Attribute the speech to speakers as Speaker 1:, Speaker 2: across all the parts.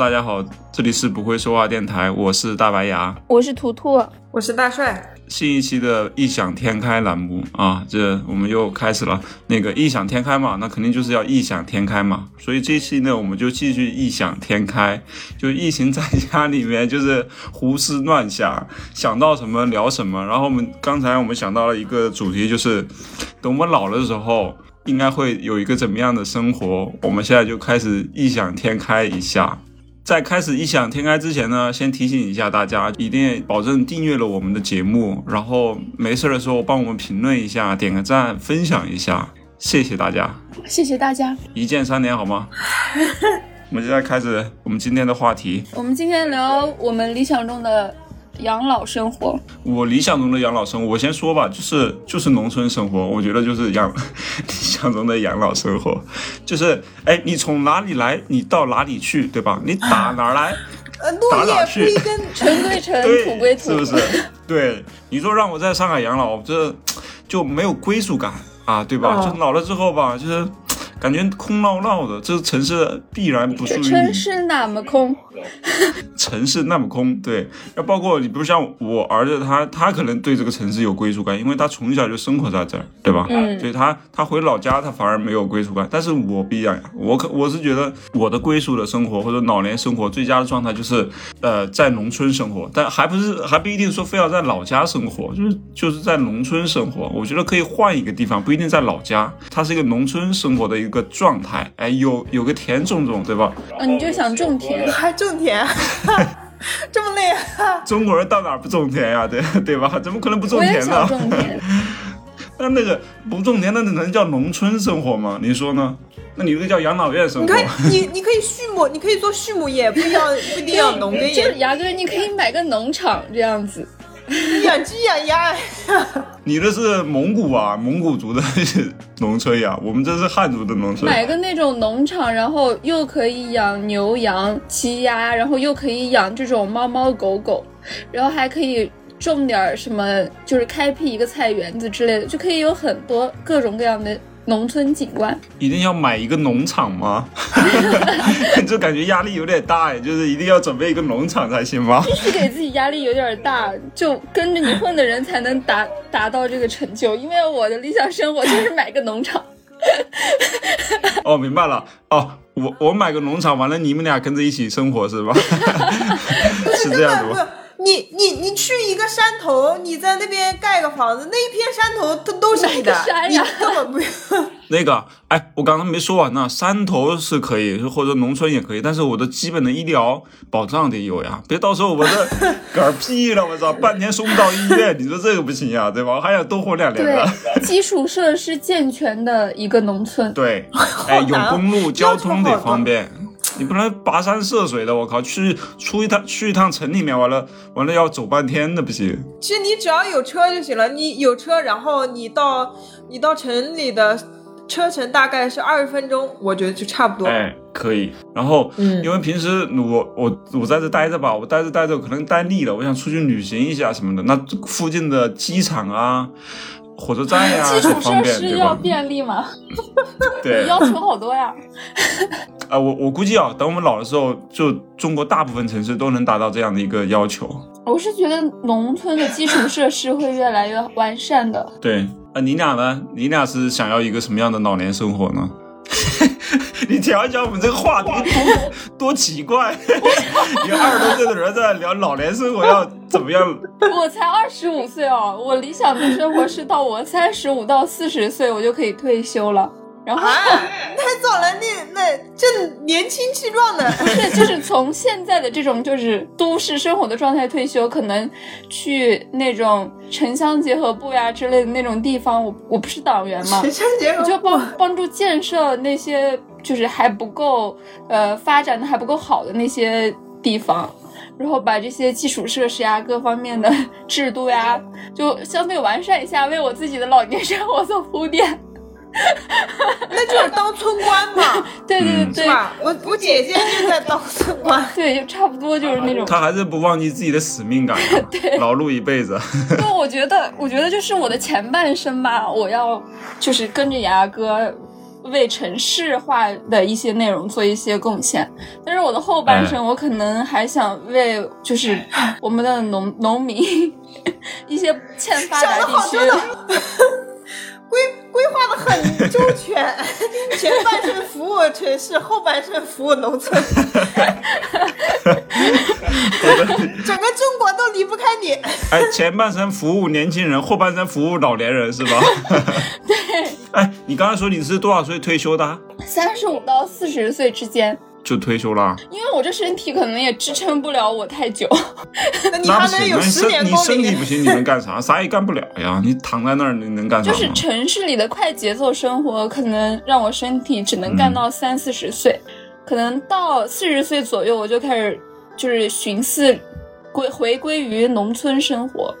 Speaker 1: 大家好，这里是不会说话电台，我是大白牙，
Speaker 2: 我是图图，
Speaker 3: 我是大帅。
Speaker 1: 新一期的异想天开栏目啊，这我们又开始了。那个异想天开嘛，那肯定就是要异想天开嘛。所以这期呢，我们就继续异想天开，就疫情在家里面就是胡思乱想，想到什么聊什么。然后我们刚才我们想到了一个主题，就是等我们老了的时候。应该会有一个怎么样的生活？我们现在就开始异想天开一下。在开始异想天开之前呢，先提醒一下大家，一定保证订阅了我们的节目，然后没事的时候帮我们评论一下，点个赞，分享一下，谢谢大家，
Speaker 2: 谢谢大家，
Speaker 1: 一键三连好吗？我们现在开始我们今天的话题。
Speaker 2: 我们今天聊我们理想中的。养老生活，
Speaker 1: 我理想中的养老生活，我先说吧，就是就是农村生活，我觉得就是养 理想中的养老生活，就是哎，你从哪里来，你到哪里去，对吧？你打哪儿来，打哪儿去，
Speaker 2: 尘归尘，土归土，
Speaker 1: 是不是？对，你说让我在上海养老，这就没有归属感啊，对吧？就老了之后吧，就是。感觉空落落的，这城市必然不属于
Speaker 2: 城市那么空，
Speaker 1: 城市那么空，对。要包括你，比如像我儿子，他他可能对这个城市有归属感，因为他从小就生活在这儿，对吧？嗯。所以他他回老家，他反而没有归属感。但是我不一样呀，我可我是觉得我的归属的生活或者老年生活最佳的状态就是呃在农村生活，但还不是还不一定说非要在老家生活，就是就是在农村生活。我觉得可以换一个地方，不一定在老家，它是一个农村生活的一。个状态，哎，有有个田种种，对吧？
Speaker 2: 啊，你就想种田，
Speaker 3: 还种田，这么累啊？
Speaker 1: 中国人到哪不种田呀？对对吧？怎么可能不种田呢？
Speaker 2: 种田。
Speaker 1: 那那个不种田，那能叫农村生活吗？你说呢？那你这个叫养老院生活。
Speaker 3: 你可以，你你可以畜牧，你可以做畜牧业，不一定要不一定要农耕业。
Speaker 2: 牙哥，你可以买个农场这样子。
Speaker 3: 养鸡养鸭，
Speaker 1: 你那是蒙古啊，蒙古族的农村呀，我们这是汉族的农村。
Speaker 2: 买个那种农场，然后又可以养牛羊鸡鸭，然后又可以养这种猫猫狗狗，然后还可以种点什么，就是开辟一个菜园子之类的，就可以有很多各种各样的。农村景观
Speaker 1: 一定要买一个农场吗？就感觉压力有点大哎，就是一定要准备一个农场才行吗？
Speaker 2: 必须给自己压力有点大，就跟着你混的人才能达 达到这个成就。因为我的理想生活就是买个农场。
Speaker 1: 哦，明白了哦，我我买个农场，完了你们俩跟着一起生活是吧？是这样的。
Speaker 3: 你你你去一个山头，你在那边盖个房子，那一片山头它都是你的，你根本不用。
Speaker 1: 那个，哎，我刚刚没说完呢。山头是可以，或者农村也可以，但是我的基本的医疗保障得有呀，别到时候我这嗝屁了，我操，半天送不到医院，你说这个不行呀，对吧？我还想多活两年呢。
Speaker 2: 基础设施健全的一个农村，
Speaker 1: 对，哎，有公路，交通得方便。你不能跋山涉水的，我靠，去出一趟去一趟城里面，完了完了要走半天的不行。
Speaker 3: 其实你只要有车就行了，你有车，然后你到你到城里的车程大概是二十分钟，我觉得就差不多。
Speaker 1: 哎，可以。然后，嗯，因为平时我我我在这待着吧，我待着待着可能待腻了，我想出去旅行一下什么的。那附近的机场啊。火车站呀，
Speaker 2: 基础设施要便利吗？
Speaker 1: 对，
Speaker 2: 要求好多呀。
Speaker 1: 啊，我我估计啊，等我们老的时候，就中国大部分城市都能达到这样的一个要求。
Speaker 2: 我是觉得农村的基础设施会越来越完善的。
Speaker 1: 对，啊，你俩呢？你俩是想要一个什么样的老年生活呢？你瞧一瞧我们这个话题多多奇怪！一个二十多岁的人在聊老年生活要怎么样？
Speaker 2: 我才二十五岁哦，我理想的生活是到我三十五到四十岁，我就可以退休了。然后
Speaker 3: 太早了，那那正年轻气壮的，
Speaker 2: 不是，就是从现在的这种就是都市生活的状态退休，可能去那种城乡结合部呀之类的那种地方。我我不是党员嘛，
Speaker 3: 城乡结合部
Speaker 2: 就帮帮助建设那些就是还不够呃发展的还不够好的那些地方，然后把这些基础设施呀各方面的 制度呀就相对完善一下，为我自己的老年生活做铺垫。
Speaker 3: 那就是当村官嘛，
Speaker 2: 对对对，
Speaker 3: 是吧？我我姐姐就在当村官，
Speaker 2: 对，就差不多就是那种。
Speaker 1: 他还是不忘记自己的使命感，
Speaker 2: 对，
Speaker 1: 劳碌一辈子。
Speaker 2: 那，我觉得，我觉得就是我的前半生吧，我要就是跟着牙哥为城市化的一些内容做一些贡献。但是我的后半生，我可能还想为就是我们的农农民一些欠发达地区。
Speaker 3: 规规划的很周全，前半生服务城市，后半生服务农村，整个中国都离不开你。
Speaker 1: 哎，前半生服务年轻人，后半生服务老年人，是吧？
Speaker 2: 对。
Speaker 1: 哎，你刚才说你是多少岁退休的？
Speaker 2: 三十五到四十岁之间。
Speaker 1: 就退休了，
Speaker 2: 因为我这身体可能也支撑不了我太久。
Speaker 3: 那你还能有十年
Speaker 1: 你身体不行，你能干啥？啥也干不了呀！你躺在那儿，你能干啥？
Speaker 2: 就是城市里的快节奏生活，可能让我身体只能干到三四十岁，可能到四十岁左右，我就开始就是寻思归回归于农村生活，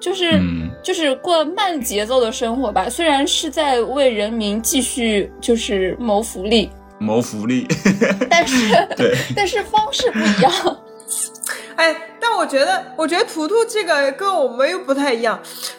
Speaker 2: 就是就是过慢节奏的生活吧。虽然是在为人民继续就是谋福利。
Speaker 1: 谋福利，
Speaker 2: 但是
Speaker 1: 对，
Speaker 2: 但是方式不一样。
Speaker 3: 哎，但我觉得，我觉得图图这个跟我们又不太一样。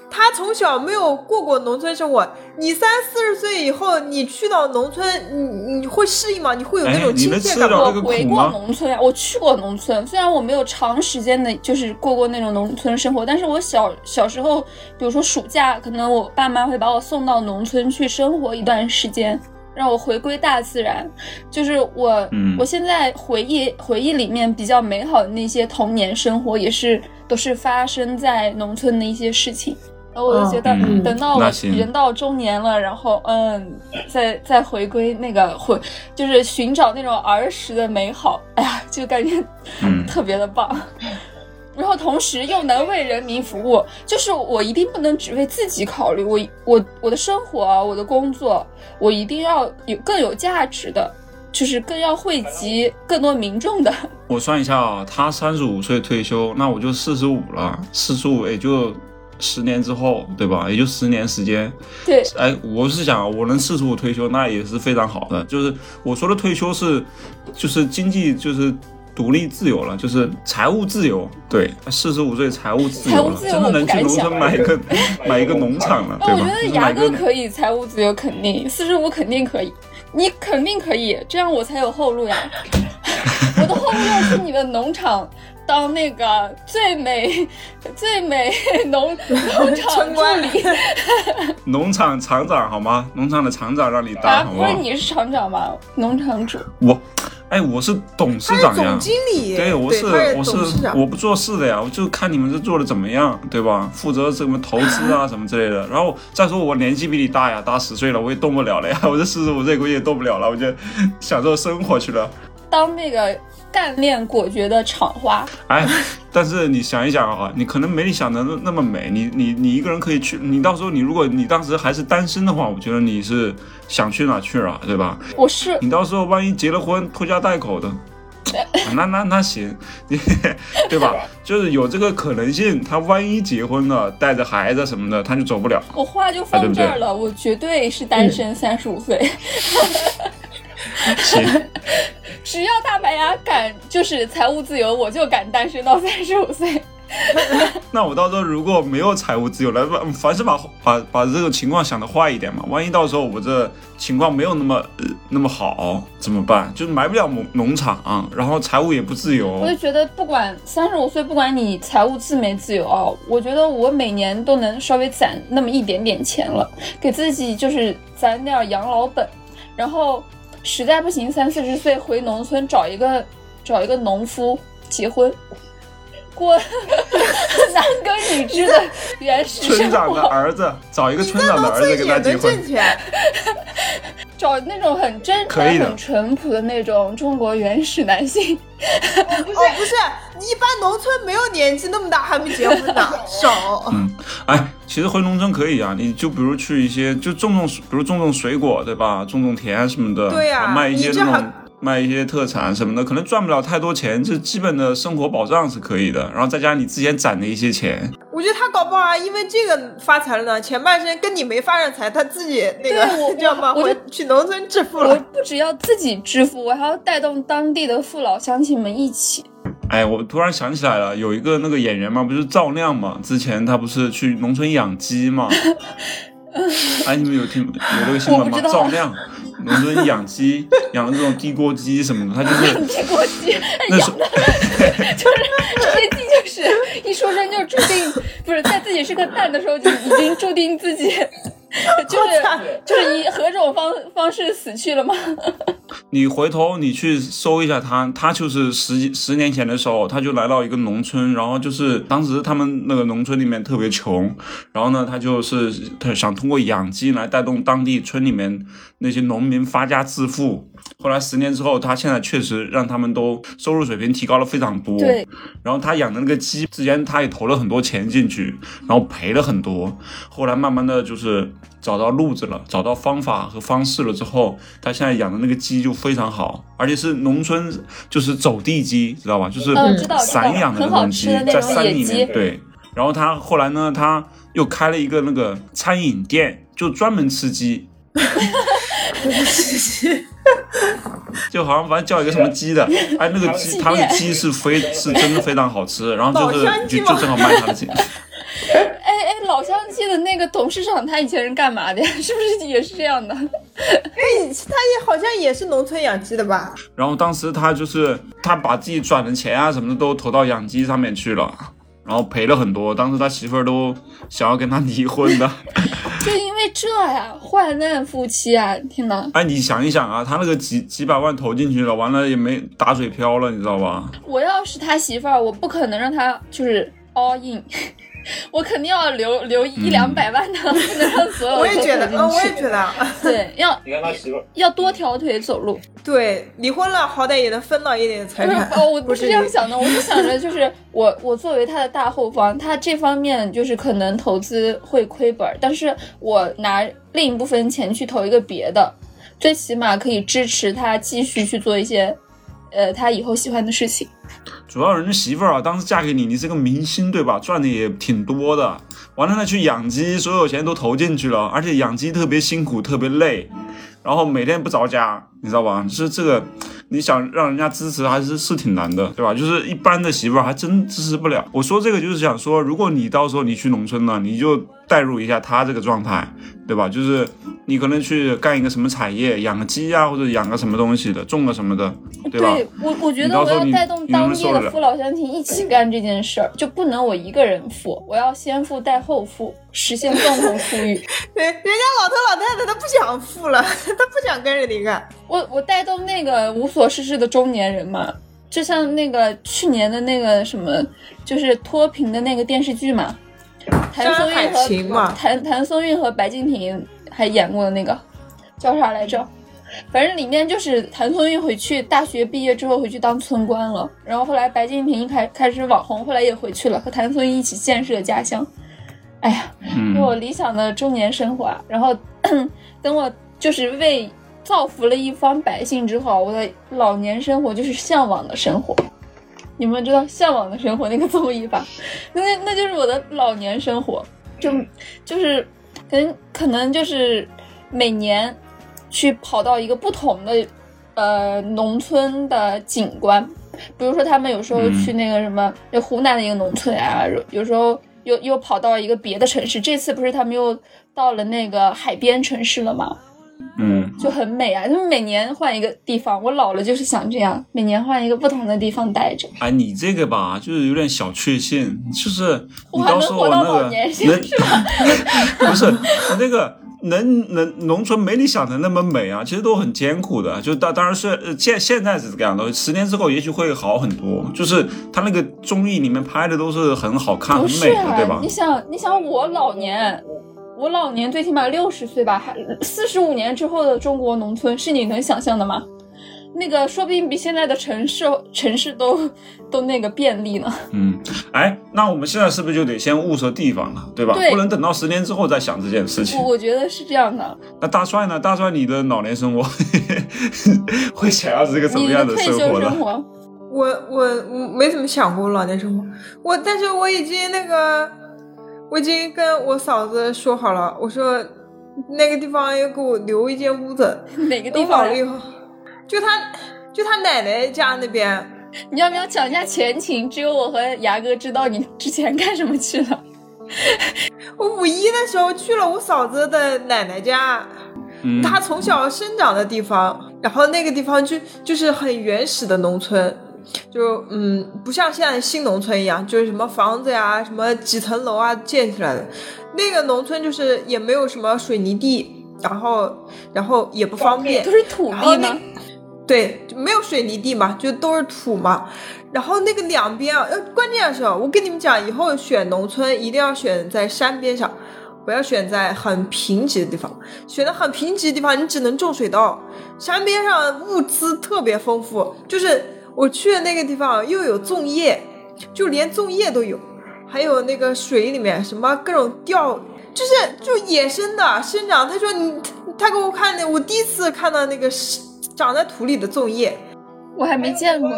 Speaker 3: 他从小没有过过农村生活，你三四十岁以后，你去到农村，你你会适应吗？你会有那种亲切感
Speaker 2: 吗？我回过农村呀，我去过农村，虽然我没有长时间的，就是过过那种农村生活，但是我小小时候，比如说暑假，可能我爸妈会把我送到农村去生活一段时间。让我回归大自然，就是我，我现在回忆回忆里面比较美好的那些童年生活，也是都是发生在农村的一些事情。然后我就觉得，等到我人到中年了，然后嗯，再再回归那个回，就是寻找那种儿时的美好，哎呀，就感觉特别的棒。然后同时又能为人民服务，就是我一定不能只为自己考虑，我我我的生活，我的工作，我一定要有更有价值的，就是更要惠及更多民众的。
Speaker 1: 我算一下啊，他三十五岁退休，那我就四十五了，四十五也就十年之后，对吧？也就十年时间。
Speaker 2: 对，
Speaker 1: 哎，我是想我能四十五退休，那也是非常好的。就是我说的退休是，就是经济就是。独立自由了，就是财务自由。对，四十五岁财务自由了，真的能去农村买一个 买一个农场了，对
Speaker 2: 吧？我觉得牙哥可以财务自由，肯定四十五肯定可以，你肯定可以，这样我才有后路呀。我的后路要去你的农场当那个最美最美农农场助理，
Speaker 1: 农场厂长好吗？农场的厂长让你当好吗，
Speaker 2: 不是你是厂长吗？农场主
Speaker 1: 我。哎，我是董事长呀，
Speaker 3: 总经理。
Speaker 1: 对，我是我是我不做事的呀，我就看你们这做的怎么样，对吧？负责什么投资啊 什么之类的。然后再说我年纪比你大呀，大十岁了，我也动不了了呀。我这四十五岁估计也动不了了，我就享受生活去了。
Speaker 2: 当那个。干练果决的厂花，
Speaker 1: 哎，但是你想一想啊，你可能没你想的那那么美。你你你一个人可以去，你到时候你如果你当时还是单身的话，我觉得你是想去哪去哪，对吧？
Speaker 2: 我是。
Speaker 1: 你到时候万一结了婚，拖家带口的，那那那行，对吧？就是有这个可能性，他万一结婚了，带着孩子什么的，他就走不了。
Speaker 2: 我话就放这儿了，我绝对是单身，三十五岁。
Speaker 1: 行。
Speaker 2: 只要大白牙敢就是财务自由，我就敢单身到三十五岁。
Speaker 1: 那我到时候如果没有财务自由了，凡是把把把这个情况想的坏一点嘛，万一到时候我这情况没有那么那么好怎么办？就是买不了农农场，然后财务也不自由。
Speaker 2: 我就觉得不管三十五岁，不管你财务自没自由啊，我觉得我每年都能稍微攒那么一点点钱了，给自己就是攒点养老本，然后。实在不行，三四十岁回农村找一个找一个农夫结婚，过 男耕女织的原始
Speaker 1: 村长的儿子，找一个村长的儿子跟他结婚，
Speaker 2: 找那种很真诚、很淳朴的那种中国原始男性。
Speaker 3: 哦，不是，一般农村没有年纪那么大还没结婚的 少。
Speaker 1: 嗯，哎。其实回农村可以啊，你就比如去一些就种种，比如种种水果，对吧？种种田什么的，
Speaker 3: 对呀，
Speaker 1: 卖一些那种卖一些特产什么的，可能赚不了太多钱，这基本的生活保障是可以的。然后再加上你之前攒的一些钱，
Speaker 3: 我觉得他搞不好啊因为这个发财了呢。前半生跟你没发上财，他自己那个知道吗？
Speaker 2: 我
Speaker 3: 就去农村致富了。我
Speaker 2: 不只要自己致富，我还要带动当地的父老乡亲们一起。
Speaker 1: 哎，我突然想起来了，有一个那个演员嘛，不是赵亮嘛？之前他不是去农村养鸡嘛？哎，你们有听有这个新闻吗？赵亮，农村养鸡，养的这种地锅鸡什么的，他就是
Speaker 2: 地锅鸡
Speaker 1: 那
Speaker 2: 养的，就是这些鸡就是一出生就注定不是在自己是个蛋的时候就已经注定自己 就是就是以何种方方式死去了吗？
Speaker 1: 你回头你去搜一下他，他就是十几十年前的时候，他就来到一个农村，然后就是当时他们那个农村里面特别穷，然后呢，他就是他想通过养鸡来带动当地村里面那些农民发家致富。后来十年之后，他现在确实让他们都收入水平提高了非常多。
Speaker 2: 对，
Speaker 1: 然后他养的那个鸡，之前他也投了很多钱进去，然后赔了很多。后来慢慢的就是找到路子了，找到方法和方式了之后，他现在养的那个鸡就非常好，而且是农村就是走地鸡，知道吧？就是散养的那种鸡，在山里面对。然后他后来呢，他又开了一个那个餐饮店，就专门吃鸡。就好像反正叫一个什么鸡的，哎，那个鸡，
Speaker 2: 鸡
Speaker 1: 他那个鸡是非是真的非常好吃，然后就是就就正好卖他的鸡。
Speaker 2: 哎哎，老乡鸡的那个董事长他以前是干嘛的呀？是不是也是这样的？
Speaker 3: 哎，他也好像也是农村养鸡的吧？
Speaker 1: 然后当时他就是他把自己赚的钱啊什么的都投到养鸡上面去了，然后赔了很多，当时他媳妇儿都想要跟他离婚的。
Speaker 2: 这呀，患难夫妻啊！天哪，
Speaker 1: 哎，你想一想啊，他那个几几百万投进去了，完了也没打水漂了，你知道吧？
Speaker 2: 我要是他媳妇儿，我不可能让他就是 all in，我肯定要留留一两百万的，不能让所有
Speaker 3: 我也觉得，我。也觉得，
Speaker 2: 对，要
Speaker 4: 你看他媳妇儿，
Speaker 2: 要多条腿走路。
Speaker 3: 对，离婚了好歹也能分到一点财产。
Speaker 2: 哦，我不是
Speaker 3: 不是
Speaker 2: 这样想的，我是想着就是我我作为他的大后方，他这方面就是可能投资会亏本儿，但是我拿另一部分钱去投一个别的，最起码可以支持他继续去做一些，呃，他以后喜欢的事情。
Speaker 1: 主要人家媳妇儿啊，当时嫁给你，你是个明星对吧？赚的也挺多的。完了呢，去养鸡，所有钱都投进去了，而且养鸡特别辛苦，特别累，然后每天不着家，你知道吧？就是这个，你想让人家支持还是是挺难的，对吧？就是一般的媳妇儿还真支持不了。我说这个就是想说，如果你到时候你去农村了，你就代入一下他这个状态，对吧？就是你可能去干一个什么产业，养个鸡啊，或者养个什么东西的，种个什么的，对吧？
Speaker 2: 我，我觉得我要带动当地的父老乡亲一起干这件事儿，就不能我一个人富，我要先富带后富，实现共同富裕。
Speaker 3: 对，人家老头老太太他不想富了，他不想跟着你干。
Speaker 2: 我我带动那个无所事事的中年人嘛，就像那个去年的那个什么，就是脱贫的那个电视剧嘛，谭松韵和
Speaker 3: 嘛
Speaker 2: 谭谭松韵和白敬亭还演过的那个叫啥来着？反正里面就是谭松韵回去大学毕业之后回去当村官了，然后后来白敬亭一开开始网红，后来也回去了，和谭松韵一起建设家乡。哎呀，
Speaker 1: 嗯
Speaker 2: 我理想的中年生活啊。然后 等我就是为造福了一方百姓之后，我的老年生活就是向往的生活。你们知道“向往的生活”那个综艺吧？那那就是我的老年生活，就就是可能可能就是每年去跑到一个不同的呃农村的景观，比如说他们有时候
Speaker 1: 嗯
Speaker 2: 去那个什么，就湖南的一个农村啊，有有时候又又跑到一个别的城市。这次不是他们又到了那个海边城市了吗？
Speaker 1: 嗯，
Speaker 2: 就很美啊！他们每年换一个地方，我老了就是想这样，每年换一个不同的地方待着。
Speaker 1: 哎，你这个吧，就是有点小确幸，就是你到时候 那个能不是你那个能能农村没你想的那么美啊，其实都很艰苦的。就当当然是呃现现在是这个样的，十年之后也许会好很多。就是他那个综艺里面拍的都是很好看、很美的，对吧
Speaker 2: 啊，你？想，你想我老年，我老年最起码六十岁吧，还四十五年之后的中国农村是你能想象的吗？那个说不定比现在的城市城市都都那个便利呢。
Speaker 1: 嗯，哎，那我们现在是不是就得先物色地方了，对吧？
Speaker 2: 对
Speaker 1: 不能等到十年之后再想这件事情
Speaker 2: 我。我觉得是这样的，
Speaker 1: 那大帅呢？大帅，你的老年生活 会想要是个什么样
Speaker 2: 的退
Speaker 1: 生活呢
Speaker 2: 休生？活，
Speaker 3: 我我我没怎么想过老年生活，我但是我已经那个，我已经跟我嫂子说好了，我说那个地方要给我留一间屋子，
Speaker 2: 哪个地方
Speaker 3: 以后，就他就他奶奶家那边，
Speaker 2: 你要不要讲一下前情？只有我和牙哥知道你之前干什么去了。
Speaker 3: 我五一的时候去了我嫂子的奶奶家，
Speaker 1: 嗯
Speaker 3: 他从小生长的地方，然后那个地方就就是很原始的农村，就嗯，不像现在新农村一样，就是什么房子呀、什么几层楼啊建起来的。那个农村就是也没有什么水泥地，然后然后也不方便
Speaker 2: 都，是土地吗？
Speaker 3: 对，就没有水泥地嘛，就都是土嘛。然后那个两边啊，呃，关键的是，我跟你们讲，以后选农村一定要选在山边上，不要选在很贫瘠的地方。选的很贫瘠的地方，你只能种水稻。山边上物资特别丰富，就是我去的那个地方又有粽叶，就连粽叶都有，还有那个水里面什么各种钓，就是就野生的生长。他说你，他给我看的，我第一次看到那个长在土里的粽叶。
Speaker 2: 我还没见过呢。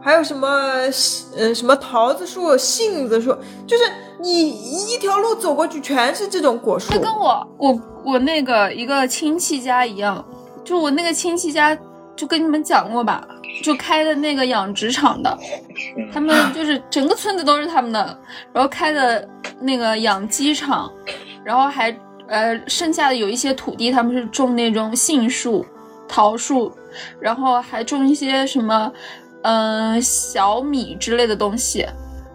Speaker 3: 还有什么，嗯，什么桃子树、杏子树，就是你一条路走过去全是这种果树
Speaker 2: 那。跟我我我那个一个亲戚家一样，就我那个亲戚家，就跟你们讲过吧，就开的那个养殖场的，他们就是整个村子都是他们的，然后开的那个养鸡场，然后还呃剩下的有一些土地，他们是种那种杏树、桃树，然后还种一些什么嗯、呃小米之类的东西，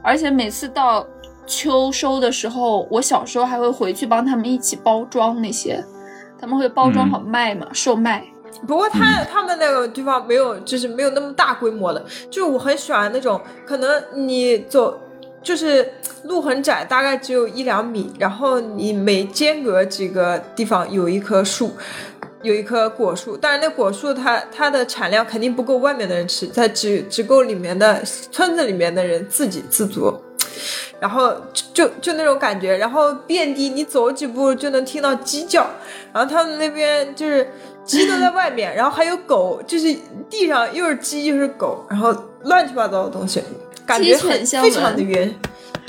Speaker 2: 而且每次到秋收的时候，我小时候还会回去帮他们一起包装那些，他们会包装好卖嘛，售卖。
Speaker 3: 不过他他们那个地方没有，就是没有那么大规模的。就我很喜欢那种，可能你走就是路很窄，大概只有一两米，然后你每间隔几个地方有一棵树。有一棵果树，但是那果树它它的产量肯定不够外面的人吃，它只只够里面的村子里面的人自给自足。然后就就就那种感觉，然后遍地你走几步就能听到鸡叫，然后他们那边就是鸡都在外面，然后还有狗，就是地上又是鸡又是狗，然后乱七八糟的东西，感觉很非常的原，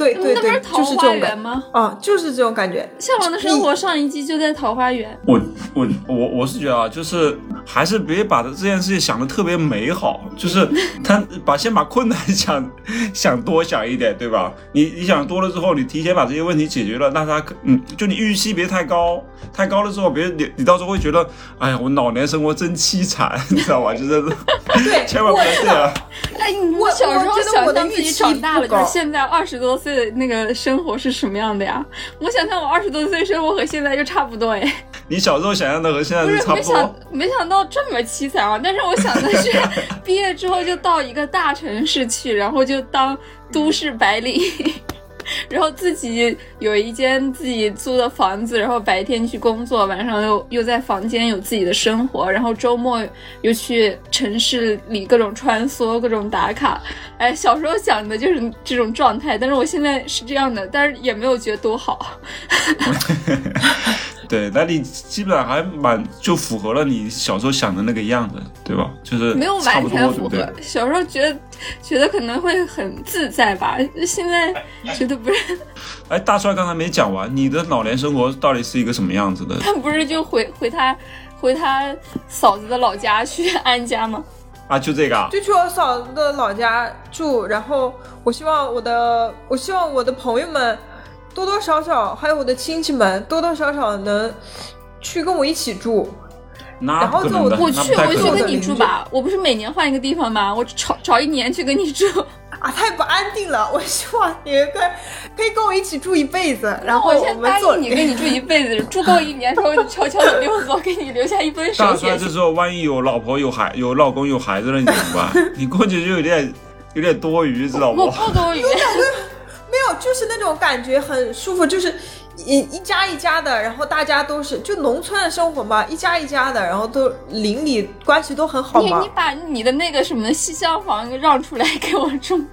Speaker 3: 对对对
Speaker 2: 那不是，桃
Speaker 3: 就是这
Speaker 2: 花
Speaker 3: 种感，
Speaker 2: 源吗？
Speaker 3: 啊，就是这种感觉。
Speaker 2: 向往的生活上一季就在桃花源。
Speaker 1: 我我我我是觉得啊，就是还是别把这件事情想的特别美好，就是 他把先把困难 想想多想一点，对吧？你你想多了之后，你提前把这些问题解决了，那他可嗯，就你预期别太高，太高了之后，别你你到时候会觉得，哎呀，我老年生活真凄惨，你知道吧？就是
Speaker 3: 对，
Speaker 1: 千万不样。
Speaker 2: 哎，
Speaker 3: 我
Speaker 2: 小时候想象自己
Speaker 3: 预期
Speaker 2: 长大了，就是现在二十多岁的那个生活是什么样的呀？我想象我二十多岁生活和现在就差不多哎，
Speaker 1: 你小时候想象的和现在
Speaker 2: 不
Speaker 1: 是差不
Speaker 2: 是没想
Speaker 1: 多。
Speaker 2: 没想到这么凄惨啊！但是我想的是，毕业之后就到一个大城市去，然后就当都市白领。然后自己有一间自己租的房子，然后白天去工作，晚上又又在房间有自己的生活，然后周末又去城市里各种穿梭、各种打卡。哎，小时候想的就是这种状态，但是我现在是这样的，但是也没有觉得多好。
Speaker 1: 对，那你基本上还蛮就符合了你小时候想的那个样子，对吧？就是
Speaker 2: 没有完全符合
Speaker 1: 对？。
Speaker 2: 小时候觉得觉得可能会很自在吧，现在觉得不是。
Speaker 1: 哎，大帅刚才没讲完，你的老年生活到底是一个什么样子的？
Speaker 2: 他不是就回回他回他嫂子的老家去安家吗？
Speaker 1: 啊，就这个啊？
Speaker 3: 就去我嫂子的老家住，然后我希望我的，我希望我的朋友们多多少少，还有我的亲戚们多多少少能去跟我一起住。
Speaker 1: 那
Speaker 3: 然后
Speaker 1: 不可能的，
Speaker 3: 就
Speaker 2: 我去，
Speaker 1: 那太可能
Speaker 2: 我去跟你住吧。我不是每年换一个地方吗？我找找一年去跟你住。
Speaker 3: 啊，太不安定了！我希望你跟可以跟我一起住一辈子，然后
Speaker 2: 我先答应你跟你住一辈子，住够一年之后就悄悄的溜走，给你留下一封手
Speaker 1: 大
Speaker 2: 写信。
Speaker 1: 帅这时候万一有老婆有孩有老公有孩子了，你怎么办？你过去就有点有点多余，知道
Speaker 2: 我
Speaker 1: 不？
Speaker 2: 不多余，
Speaker 3: 没有，就是那种感觉很舒服，就是一一家一家的，然后大家都是就农村的生活嘛，一家一家的，然后都邻里关系都很好嘛
Speaker 2: 你你。把你的那个什么西厢房让出来给我住。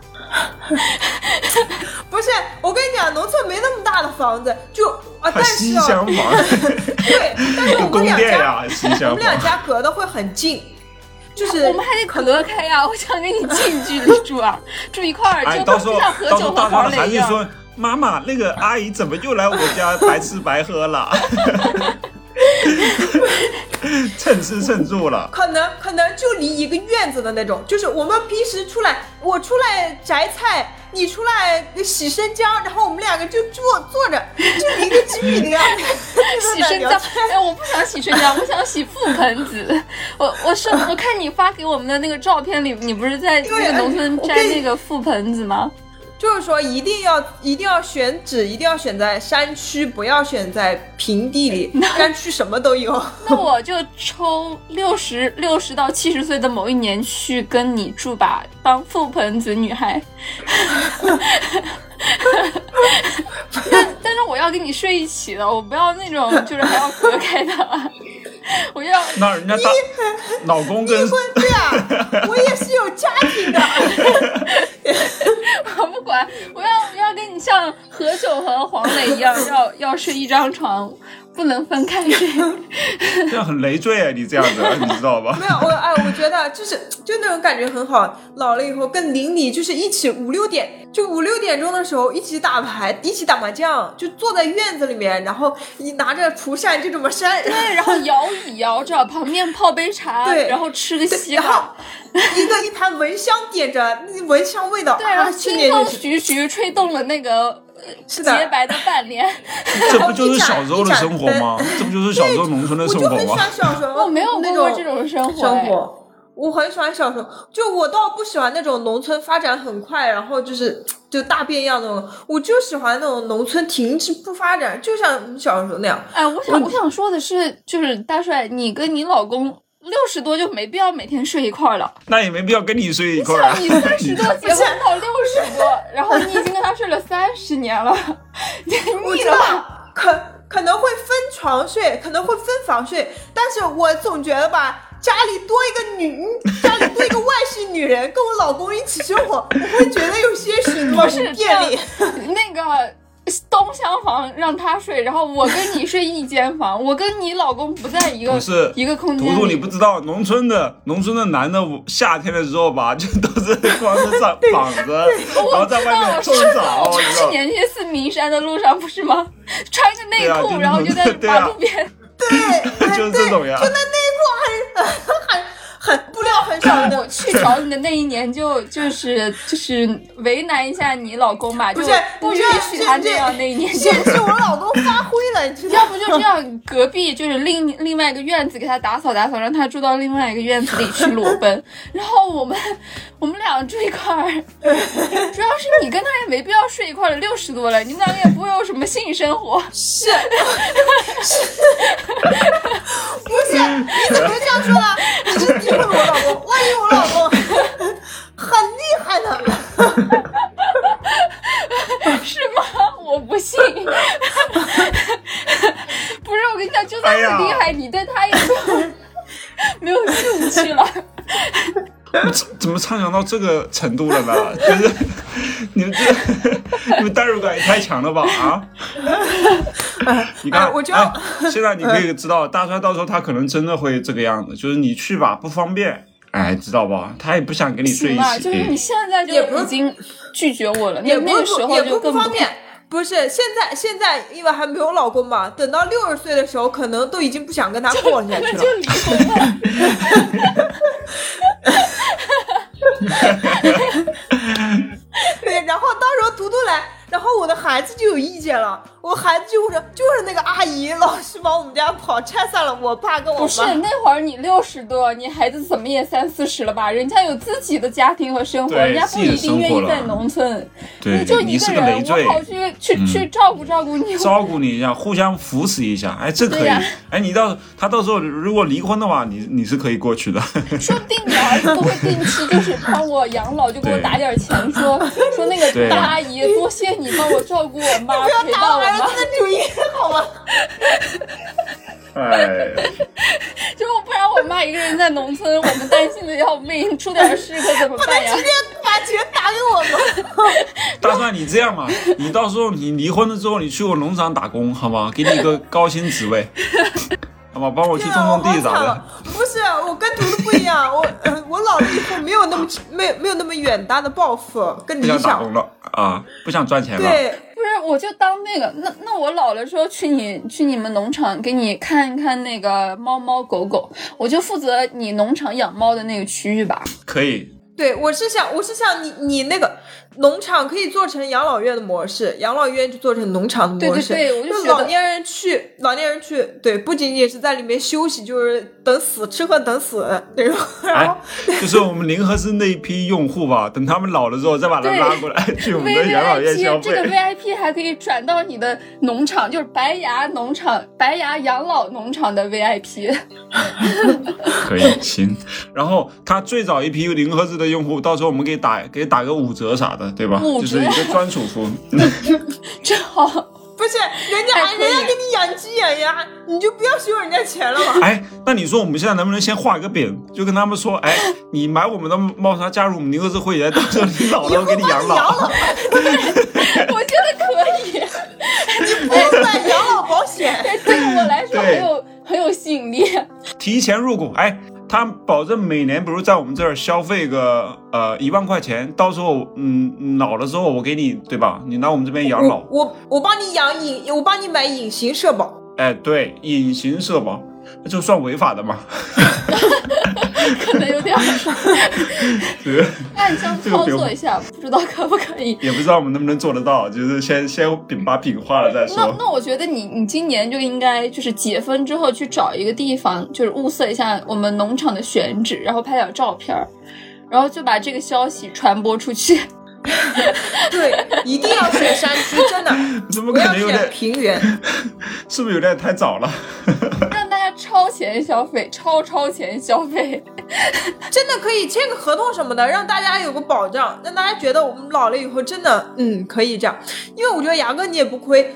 Speaker 3: 不是，我跟你讲，农村没那么大的房子，就啊，但是啊，
Speaker 1: 厢房，
Speaker 3: 对，但是我们两家 我们两。家隔的会很近，就是
Speaker 2: 我们还得隔开呀、我想跟你近距离住啊，住一块儿，
Speaker 1: 哎，
Speaker 2: 就
Speaker 1: 到时候
Speaker 2: 就像喝
Speaker 1: 到时候
Speaker 2: 酒和
Speaker 1: 大帅的孩
Speaker 2: 黄磊一样。
Speaker 1: 子说：“妈妈，那个阿姨怎么又来我家白吃白喝了？蹭吃蹭住了。”
Speaker 3: 可能可能就离一个院子的那种，就是我们平时出来，我出来摘菜，你出来洗生姜，然后我们两个就坐坐着，就一个机密的样子，
Speaker 2: 洗生姜，哎，我不想洗生姜，我想洗覆盆子。我我是 我看你发给我们的那个照片里，你不是在那个农村摘那个覆盆子吗？
Speaker 3: 就是说，一定要一定要选址，一定要选在山区，不要选在平地里。山区什么都有。
Speaker 2: 那我就抽六十六十到七十岁的某一年去跟你住吧，当覆盆子女孩。但但是我要跟你睡一起的，我不要那种就是还要隔开的。我要
Speaker 1: 那人家大老公跟
Speaker 3: 离婚对啊，我也是有家庭的。
Speaker 2: 我不管，我要我要跟你像何炅和黄磊一样，要要睡一张床，不能分开睡。
Speaker 1: 这样很累赘啊！你这样子，你知道吧？
Speaker 3: 没有我哎，我觉得就是就那种感觉很好。老了以后跟邻里就是一起五六点，就五六点钟的时候一起打牌，一起打麻将，就坐在院子里面，然后你拿着蒲扇就这么扇，
Speaker 2: 对，然后摇椅摇着，旁边泡杯茶，
Speaker 3: 对
Speaker 2: 然后吃个西瓜，
Speaker 3: 一个一盘蚊香点着，那蚊香味道，
Speaker 2: 对，然
Speaker 3: 啊，
Speaker 2: 后
Speaker 3: 去
Speaker 2: 清风徐徐吹动了那个呃
Speaker 3: 是的
Speaker 2: 洁白的半脸。
Speaker 1: 这不就是小时候的生活吗？这不就是小时候农村的
Speaker 3: 我
Speaker 1: 生活吗
Speaker 3: 就很喜欢？小时候，
Speaker 2: 我没有
Speaker 3: 那种
Speaker 2: 过过这种生活，哎
Speaker 3: 生活。我很喜欢小时候，就我倒不喜欢那种农村发展很快，然后就是 就大变样那种，我就喜欢那种农村停滞不发展，就像小时候那样。
Speaker 2: 哎，我想我想说的是，就是大帅，你跟你老公六十多就没必要每天睡一块儿了。
Speaker 1: 那也没必要跟你睡一块儿啊
Speaker 2: 像。你三十多 结婚到六十多，然后你已经跟他睡了三十年了，
Speaker 3: 我知道
Speaker 2: 腻了？
Speaker 3: 可可能会分床睡，可能会分房睡，但是我总觉得吧，家里多一个女，家里多一个外姓女人跟我老公一起生活，我会觉得有些许多
Speaker 2: 不是
Speaker 3: 便利。
Speaker 2: 那个东厢房让他睡，然后我跟你睡一间房，我跟你老公不在一个
Speaker 1: 不是
Speaker 2: 一个空间
Speaker 1: 图图，你。不知道，农村的农村的男的夏天的时候吧，就都是光着上膀子，然后在外面冲澡，
Speaker 2: 我去
Speaker 1: 你知道。
Speaker 2: 年去四明山的路上不是吗？穿个内裤，
Speaker 1: 啊
Speaker 2: 然后就在马路边。
Speaker 3: 对，
Speaker 1: 就是这种呀
Speaker 3: 就那内裤很很很布料很少的
Speaker 2: 我 去找你的那一年就就是就是为难一下你老公吧，
Speaker 3: 不
Speaker 2: 就是不允许他那
Speaker 3: 这
Speaker 2: 样那一年就
Speaker 3: 现在是我老公发挥了，你知道？
Speaker 2: 要不就这样，隔壁就是另另外一个院子给他打扫打扫，让他住到另外一个院子里去裸奔。然后我们我们俩住一块儿，主要是你跟他也没必要睡一块儿了，六十多了，你们两个也不会有什么性生活。
Speaker 3: 是 是，不是？你怎么这样说了？你是诋毁我老公？万一我老公很厉害的，
Speaker 2: 是吗？我不信。不是，我跟你讲，就算很厉害，你对他也没有没有兴趣了。
Speaker 1: 怎 怎么畅想到这个程度了呢？就是你们这 你们代入感也太强了吧啊！你看，
Speaker 3: 哎我觉得
Speaker 1: 哎现在你可以知道，大帅到时候他可能真的会这个样子，就是你去吧不方便，哎，知道吧？他也不想跟你睡一
Speaker 2: 起，就是你
Speaker 1: 起。
Speaker 2: 现在就已经拒绝我了，那
Speaker 3: 也不
Speaker 2: 那个时候
Speaker 3: 也不
Speaker 2: 就更
Speaker 3: 不方便。不是，现在现在因为还没有老公嘛，等到六十岁的时候，可能都已经不想跟他过下去了。
Speaker 2: 就离婚了。
Speaker 3: 对，然后到时候图图来，然后我的孩子就有意见了，我孩子就会说，就是那个阿姨老是往我们家跑，拆散了我爸跟我妈
Speaker 2: 不是。那会儿你六十多，你孩子怎么也三四十了吧？人家有自己的家庭和生活，人家不一定愿意在农村。
Speaker 1: 对
Speaker 2: 你就一个人，
Speaker 1: 个
Speaker 2: 我跑去去、去照顾照顾你。
Speaker 1: 照顾你一下，互相扶持一下，哎，这可以。哎，你到他到时候如果离婚的话，你你是可以过去的。
Speaker 2: 说不定你儿子都会定期就是帮我养老，就给我打点钱，说 说那个大阿姨，多谢你帮我照顾我妈，
Speaker 3: 不要
Speaker 2: 陪到我妈
Speaker 3: 打我儿子。的主意，好吗？
Speaker 1: 哎，
Speaker 2: 就不然我妈一个人在农村，我们担心的要命，出点事可怎么办呀
Speaker 3: 直？接把钱打给我吗？
Speaker 1: 大蒜，你这样吧，你到时候你离婚了之后，你去我农场打工好吗？给你一个高薪职位，好吗？帮我去种
Speaker 3: 天啊，我
Speaker 1: 种地啥的
Speaker 3: 好惨啊。！不是，我跟图图不一样，我呃，我老了以后没有那么没有没有那么远大的抱负跟理
Speaker 1: 不想打
Speaker 3: 想。
Speaker 1: 工了啊，不想赚钱了。
Speaker 3: 对，
Speaker 2: 不是，我就当那个，那那我老了之后去你去你们农场给你看一看那个猫猫狗狗，我就负责你农场养猫的那个区域吧。
Speaker 1: 可以，
Speaker 3: 对，我是想，我是想你，你那个，农场可以做成养老院的模式，养老院就做成农场的模式。
Speaker 2: 对对对我就
Speaker 3: 老年人去，老年人去，对，不仅仅是在里面休息，就是等死，吃喝等死那种。然后
Speaker 1: 哎，就是我们零合资那一批用户吧，等他们老了之后，再把他
Speaker 2: 对
Speaker 1: 拉过来去我们的养老院消
Speaker 2: VIP 这个。VIP 还可以转到你的农场，就是白牙农场、白牙养老农场的 VIP。
Speaker 1: 可以，行。然后他最早一批零合资的用户，到时候我们给打给打个五折啥的，对吧？就是一个专属服务。
Speaker 2: 正好，
Speaker 3: 不是人家
Speaker 2: 还
Speaker 3: 人家给你养鸡养鸭，你就不要收人家钱了嘛。
Speaker 1: 哎，那你说我们现在能不能先画一个饼，就跟他们说，哎，你买我们的猫砂，加入我们尼克斯会员，到时候你老了我给你养老。
Speaker 2: 我觉得可以，你
Speaker 3: 不用买养老保险，
Speaker 2: 对我来说
Speaker 1: 对
Speaker 2: 很有很有吸引力。
Speaker 1: 提前入股，哎，他保证每年，比如在我们这儿消费个呃一万块钱，到时候嗯老了之后我给你，对吧？你来我们这边养老
Speaker 3: 我，我我帮你养隐，我帮你买隐形社保。
Speaker 1: 哎，对，隐形社保，那就算违法的嘛。
Speaker 2: 可能有点儿
Speaker 1: 这个
Speaker 2: 暗箱操作一下，不知道可不可以。
Speaker 1: 也不知道我们能不能做得到，就是先先饼把饼画了再
Speaker 2: 那
Speaker 1: 说。
Speaker 2: 那我觉得你你今年就应该就是解封之后去找一个地方，就是物色一下我们农场的选址，然后拍点照片儿，然后就把这个消息传播出去。
Speaker 3: 对，一定要选山区，真的
Speaker 1: 怎么
Speaker 3: 不要选
Speaker 1: 可能有点？
Speaker 3: 平原。
Speaker 1: 是不是有点太早了？
Speaker 2: 让大家超前消费，超超前消费。
Speaker 3: 真的可以签个合同什么的，让大家有个保障，让大家觉得我们老了以后真的嗯可以这样。因为我觉得牙哥你也不亏，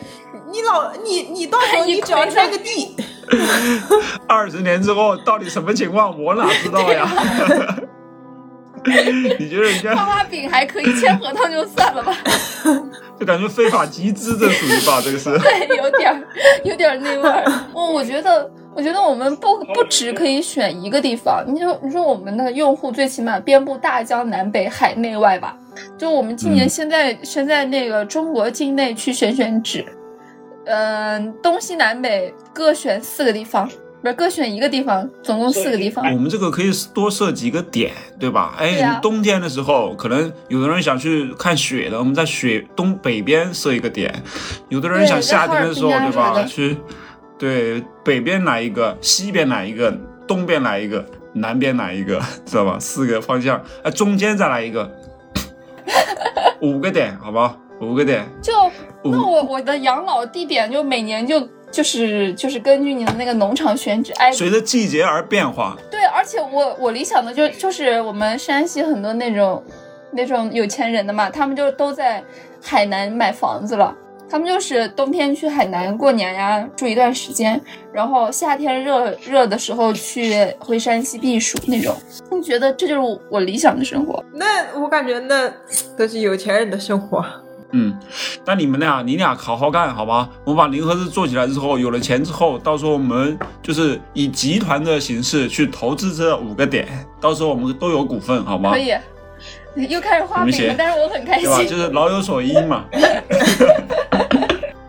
Speaker 3: 你老你你到时候
Speaker 2: 你
Speaker 3: 你只要
Speaker 2: 亏
Speaker 3: 摘个地，
Speaker 1: 二十年之后到底什么情况，我哪知道呀？你觉得人
Speaker 2: 画
Speaker 1: 家
Speaker 2: 画饼还可以，签合同就算了吧。
Speaker 1: 就感觉非法集资，这属于吧？这个是。
Speaker 2: 对，有点儿，有点儿那味儿。我我觉得，我觉得我们不不只可以选一个地方。你说，你说我们的用户最起码遍布大江南北、海内外吧？就我们今年
Speaker 1: 嗯
Speaker 2: 现在现在那个中国境内去选选址，嗯、东西南北各选四个地方，不是各选一个地方，总共四个地方。
Speaker 1: 我们这个可以多设几个点，对吧？哎，冬天的时候，可能有的人想去看雪的，我们在雪东北边设一个点；有的人想夏天的时候，对吧？去对北边来一个，西边来一个，东边来一个，南边来一个，知道吧？四个方向，哎，中间再来一个，五个点，好吧？五个点，
Speaker 2: 就那我我的养老地点就每年就就是就是根据你的那个农场选址，哎，
Speaker 1: 随着季节而变化。
Speaker 2: 对，而且我我理想的就就是我们山西很多那种那种有钱人的嘛，他们就都在海南买房子了。他们就是冬天去海南过年呀，住一段时间，然后夏天热热的时候去回山西避暑那种。你觉得这就是我理想的生活？
Speaker 3: 那我感觉那都是有钱人的生活。
Speaker 1: 嗯，那你们俩，你俩好好干，好吧？我们把零合资做起来之后，有了钱之后，到时候我们就是以集团的形式去投资这五个点，到时候我们都有股份，好吗
Speaker 2: 可？以，又开始花饼了但是我很开心
Speaker 1: 对吧？
Speaker 2: 心。
Speaker 1: 就是老有所依嘛。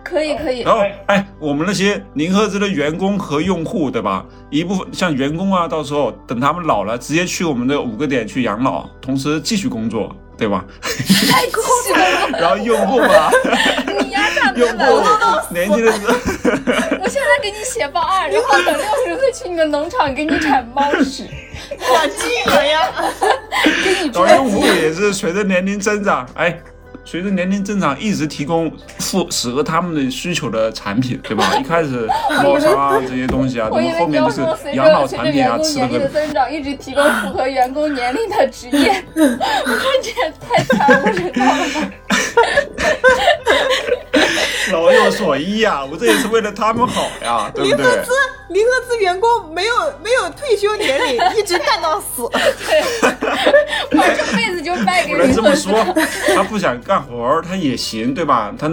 Speaker 2: 可以可以
Speaker 1: 然，后，哎，我们那些零合资的员工和用户，对吧？一部分像员工啊，到时候等他们老了，直接去我们的五个点去养老，同时继续工作，对吧？
Speaker 2: 太酷了！
Speaker 1: 然后用户嘛，
Speaker 2: 你压榨
Speaker 1: 用户年轻的时候。
Speaker 2: 我现在给你写报案，然后等六十岁去你的农场给你铲猫屎，
Speaker 3: 养鸡养鸭，
Speaker 2: 给你
Speaker 1: 然后用户。也是随着年龄增长，哎，随着年龄增长，一直提供符适合他们的需求的产品，对吧？一开始猫砂啊这些东西啊，
Speaker 2: 我以为你
Speaker 1: 那么后面就是养老产品啊，
Speaker 2: 员工年
Speaker 1: 吃的很。
Speaker 2: 龄的增长，一直提供符合员工年龄的职业，这也太惨无人道了吧！
Speaker 1: 老有所依呀、我这也是为了他们好呀，对不对？
Speaker 3: 零合资员工没有没有退休年龄，一直干到死。
Speaker 2: 我这辈子就败给你了。
Speaker 1: 这么说，他不想干活儿，他也行，对吧？他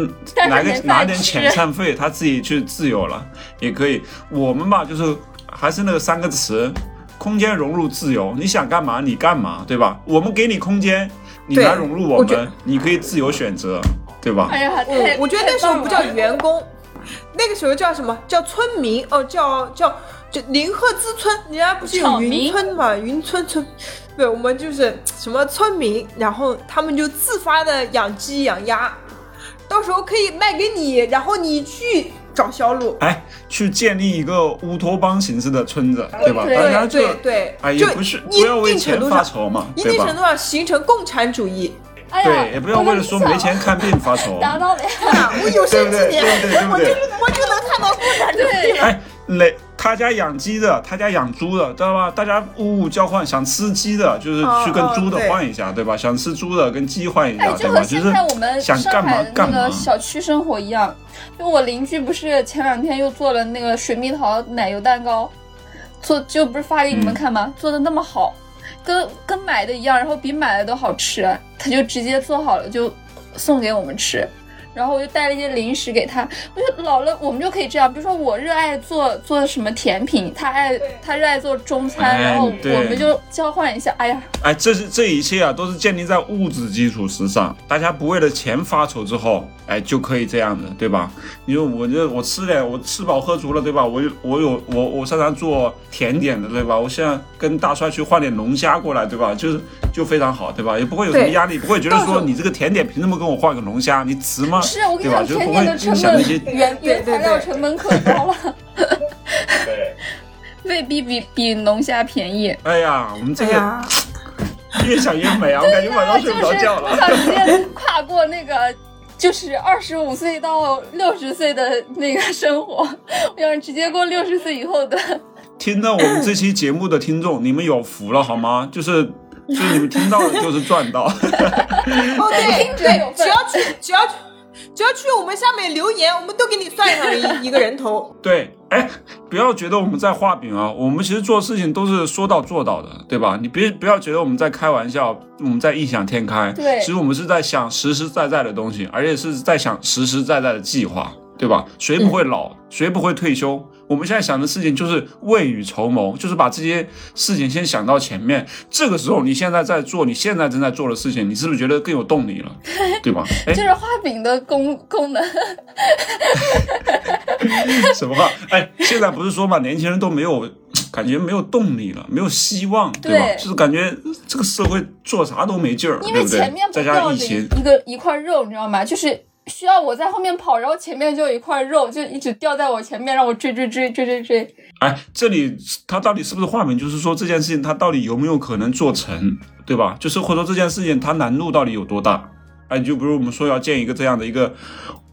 Speaker 1: 拿个拿点遣散费，他自己去自由了，也可以。我们吧，就是还是那个三个词：空间融入自由。你想干嘛你干嘛，对吧？我们给你空间，你来融入我们，你可以自由选择，对吧？
Speaker 2: 哎呀，
Speaker 3: 我我觉得那时候不叫员工，那个时候叫什么叫村民哦，叫叫就林赫之村，人家不是有云村嘛，云村村，对，我们就是什么村民，然后他们就自发的养鸡养鸭，到时候可以卖给你，然后你去找销路。
Speaker 1: 哎，去建立一个乌托邦形式的村子，对吧？
Speaker 2: 对
Speaker 1: 大家就
Speaker 3: 对对，
Speaker 1: 哎，也
Speaker 3: 就
Speaker 1: 不是
Speaker 3: 一
Speaker 1: 不要为
Speaker 3: 定程
Speaker 1: 钱
Speaker 3: 度上，
Speaker 1: 发愁嘛，对吧
Speaker 3: 一定程？度上形成共产主义。
Speaker 2: 哎，
Speaker 1: 对，也不要为了说没钱看病发愁，
Speaker 2: 达到了呀。
Speaker 3: 我有
Speaker 1: 对不对？
Speaker 3: 生之年，
Speaker 1: 对不对？对不
Speaker 3: 我就
Speaker 1: 对？
Speaker 3: 我就能看到共产主义。
Speaker 2: 对，
Speaker 1: 哎，累，他家养鸡的，他家养猪的，知道吧？大家物物交换，想吃鸡的，就是去跟猪的换一下，对吧？想吃猪的跟鸡换一
Speaker 2: 哎，
Speaker 1: 下，对吧？就
Speaker 2: 就和现
Speaker 1: 是
Speaker 2: 在我们
Speaker 1: 想干嘛
Speaker 2: 上海的
Speaker 1: 干嘛
Speaker 2: 那个。小区生活一样。就我邻居不是前两天又做了那个水蜜桃奶油蛋糕，做就不是发给你们
Speaker 1: 嗯
Speaker 2: 看吗？做的那么好，跟跟买的一样，然后比买的都好吃。他就直接做好了就送给我们吃。然后我就带了一些零食给他，我就老了，我们就可以这样，比如说我热爱做做什么甜品，他爱他热爱做中餐，
Speaker 1: 哎
Speaker 2: 然后我们就交换一下。哎呀，
Speaker 1: 哎，这是这一切啊，都是建立在物质基础之上。大家不为了钱发愁之后，哎，就可以这样的，对吧？你说我这我吃点，我吃饱喝足了，对吧？我有我有我我擅长做甜点的，对吧？我现在跟大帅去换点龙虾过来，对吧？就是就非常好，对吧？也不会有什么压力，不会觉得说你这个甜点凭什么跟我换个龙虾？你值吗？
Speaker 2: 是我跟你？讲，甜
Speaker 1: 就是不会
Speaker 2: 点的成本原原材料成本可高了，
Speaker 1: 对。
Speaker 2: 未必比比龙虾便宜。
Speaker 1: 哎呀，我们这个
Speaker 3: 哎，
Speaker 1: 越想越美啊！我感觉晚上睡不着觉了。
Speaker 2: 我想直接跨过那个。就是二十五岁到六十岁的那个生活，我想直接过六十岁以后的。
Speaker 1: 听到我们这期节目的听众，你们有福了好吗？就是就是你们听到的就是赚到。
Speaker 3: 哦对对，
Speaker 2: 份
Speaker 3: 只要去只要去只要去我们下面留言，我们都给你算上一一个人头。
Speaker 1: 对，哎，不要觉得我们在画饼啊，我们其实做事情都是说到做到的，对吧？你别不要觉得我们在开玩笑，我们在异想天开。
Speaker 2: 对
Speaker 1: 其实我们是在想实实在在的东西，而且是在想实实在在的计划，对吧？谁不会老，谁不会退休？我们现在想的事情就是未雨绸缪，就是把这些事情先想到前面。这个时候，你现在在做，你现在正在做的事情，你是不是觉得更有动力了？对吧？哎
Speaker 2: 这，是画饼的功功能。
Speaker 1: 什么话？哎，现在不是说嘛，年轻人都没有感觉没有动力了，没有希望，对吧？
Speaker 2: 对
Speaker 1: 就是感觉这个社会做啥都没劲儿，
Speaker 2: 因
Speaker 1: 对不对
Speaker 2: 为前面？不
Speaker 1: 再加
Speaker 2: 吊着一
Speaker 1: 上疫情，
Speaker 2: 一个一块肉，你知道吗？就是需要我在后面跑，然后前面就有一块肉，就一直吊在我前面，让我追追追追追追。
Speaker 1: 哎，这里他到底是不是画饼？就是说这件事情他到底有没有可能做成，对吧？就是或者说这件事情它难度到底有多大？哎，就比如我们说要建一个这样的一个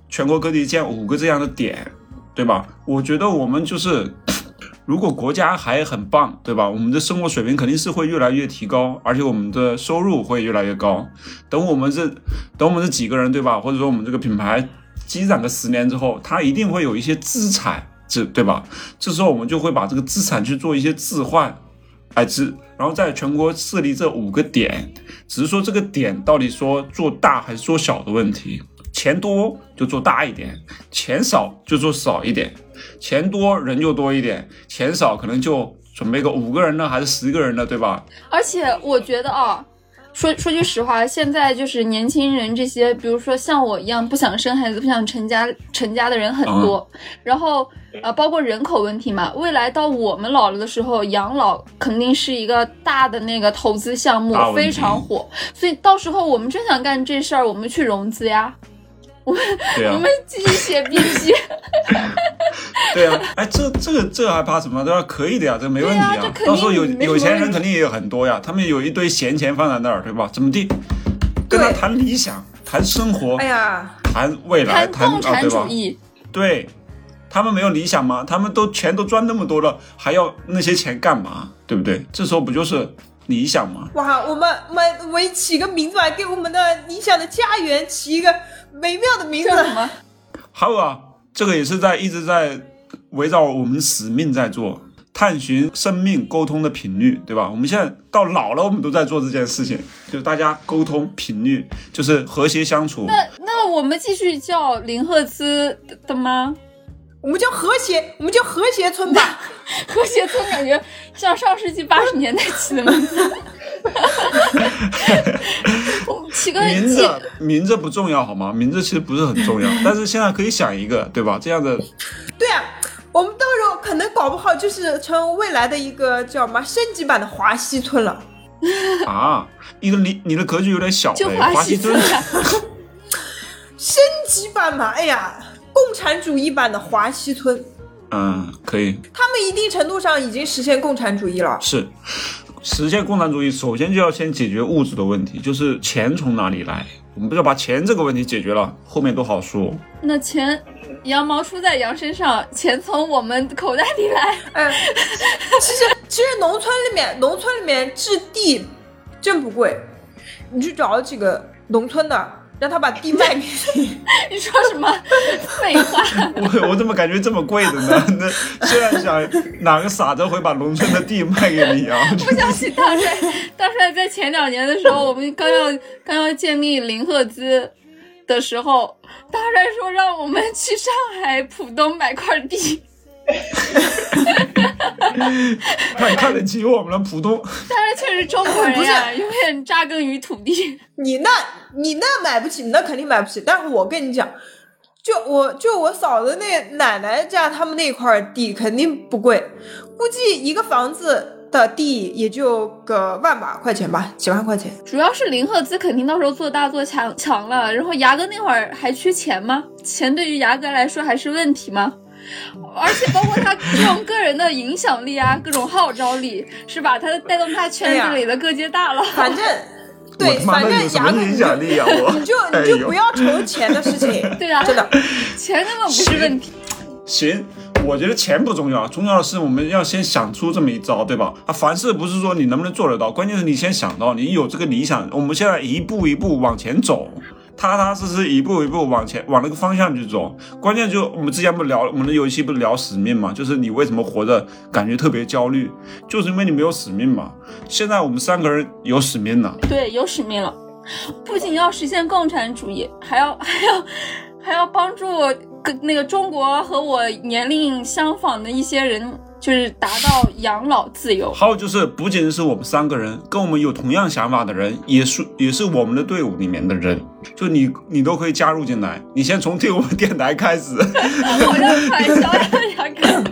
Speaker 1: 全国各地建五个这样的点，对吧？我觉得我们就是。如果国家还很棒，对吧？我们的生活水平肯定是会越来越提高，而且我们的收入会越来越高。等我们这，等我们这几个人，对吧？或者说我们这个品牌积攒个十年之后，它一定会有一些资产，这对吧？这时候我们就会把这个资产去做一些置换，哎，置，然后在全国设立这五个点，只是说这个点到底说做大还是做小的问题。钱多就做大一点，钱少就做少一点，钱多人就多一点，钱少可能就准备个五个人呢，还是十个人呢，对吧？
Speaker 2: 而且我觉得啊，说说句实话，现在就是年轻人这些，比如说像我一样不想生孩子、不想成家成家的人很多，然后呃，包括人口问题嘛，未来到我们老了的时候，养老肯定是一个大的那个投资项目非常火，所以到时候我们真想干这事儿，我们去融资呀，
Speaker 1: 对啊
Speaker 2: 我，们继续写笔记
Speaker 1: 对啊，哎，这这个这还怕什么？对吧？可以的呀，这没问题
Speaker 2: 对啊
Speaker 1: 到时候有有钱人肯定也有很多呀，他们有一堆闲钱放在那儿，对吧？怎么地？跟他谈理想，谈生活，
Speaker 3: 哎呀，
Speaker 1: 谈未来，
Speaker 2: 谈共产
Speaker 1: 对吧？
Speaker 2: 主义。
Speaker 1: 对，他们没有理想吗？他们都钱都赚那么多了，还要那些钱干嘛？对不对？这时候不就是理想吗？
Speaker 3: 哇，我们我们我们起个名字吧，给我们的理想的家园起一个美妙的名字
Speaker 2: 叫。什么？
Speaker 1: 还有啊，这个也是在一直在围绕我们使命在做，探寻生命沟通的频率，对吧？我们现在到老了，我们都在做这件事情，就是大家沟通频率，就是和谐相处。
Speaker 2: 那那我们继续叫林赫兹的吗？
Speaker 3: 我们叫和谐，我们叫和谐村吧。
Speaker 2: 和谐村感觉像上世纪八十年代起的名字。我 起个
Speaker 1: 名字名字不重要好吗？名字其实不是很重要，但是现在可以想一个，对吧？这样的
Speaker 3: 对啊，我们到时候可能搞不好就是成未来的一个叫什么升级版的华西村了。
Speaker 1: 啊，你的你你的格局有点小
Speaker 2: 就
Speaker 1: 哎，
Speaker 2: 华西
Speaker 1: 华西村
Speaker 3: 升级版嘛，哎呀，共产主义版的华西村，
Speaker 1: 嗯，可以
Speaker 3: 他们一定程度上已经实现共产主义了。
Speaker 1: 是实现共产主义，首先就要先解决物质的问题，就是钱从哪里来。我们不要把钱这个问题解决了，后面都好说。
Speaker 2: 那钱羊毛出在羊身上，钱从我们口袋里来。
Speaker 3: 哎，其实其实农村里面，农村里面置地真不贵，你去找几个农村的，让他把地卖给你。
Speaker 2: 你说什么废话？
Speaker 1: 我我怎么感觉这么贵的呢？那虽然想哪个傻子会把农村的地卖给你啊？
Speaker 2: 不相信大帅，大帅在前两年的时候，我们刚要刚要建立零赫兹的时候，大帅说让我们去上海浦东买块地。
Speaker 1: 太看得起我们了，浦东。
Speaker 2: 但是确实中国人呀，永远扎根于土地。
Speaker 3: 你那，你那买不起，你那肯定买不起。但是我跟你讲，就我就我嫂子那奶奶家他们那块地肯定不贵，估计一个房子的地也就个万把块钱吧，几万块钱。
Speaker 2: 主要是零赫兹肯定到时候做大做强强了，然后牙哥那会儿还缺钱吗？钱对于牙哥来说还是问题吗？而且包括他这种个人的影响力啊，各种号召力，是吧？他带动他圈子里的各界大佬。
Speaker 3: 反正，对，反正
Speaker 1: 影响力啊？我
Speaker 3: 你就你就不要愁钱的事情，
Speaker 2: 对啊，
Speaker 3: 真的。
Speaker 2: 钱根本不是问题。
Speaker 1: 行，我觉得钱不重要，重要的是我们要先想出这么一招，对吧？啊，凡事不是说你能不能做得到，关键是你先想到，你有这个理想，我们现在一步一步往前走。踏踏实实一步一步往前往那个方向去走，关键就我们之前不聊我们的游戏不聊使命嘛？就是你为什么活着感觉特别焦虑，就是因为你没有使命嘛。现在我们三个人有使命了，
Speaker 2: 对，有使命了，不仅要实现共产主义，还要还要还要帮助跟那个中国和我年龄相仿的一些人，就是达到 养老自由。
Speaker 1: 还有就是，不仅是我们三个人，跟我们有同样想法的人，也是也是我们的队伍里面的人，就你你都可以加入进来。你先从听我们电台开始，
Speaker 2: 我要传销呀，牙哥。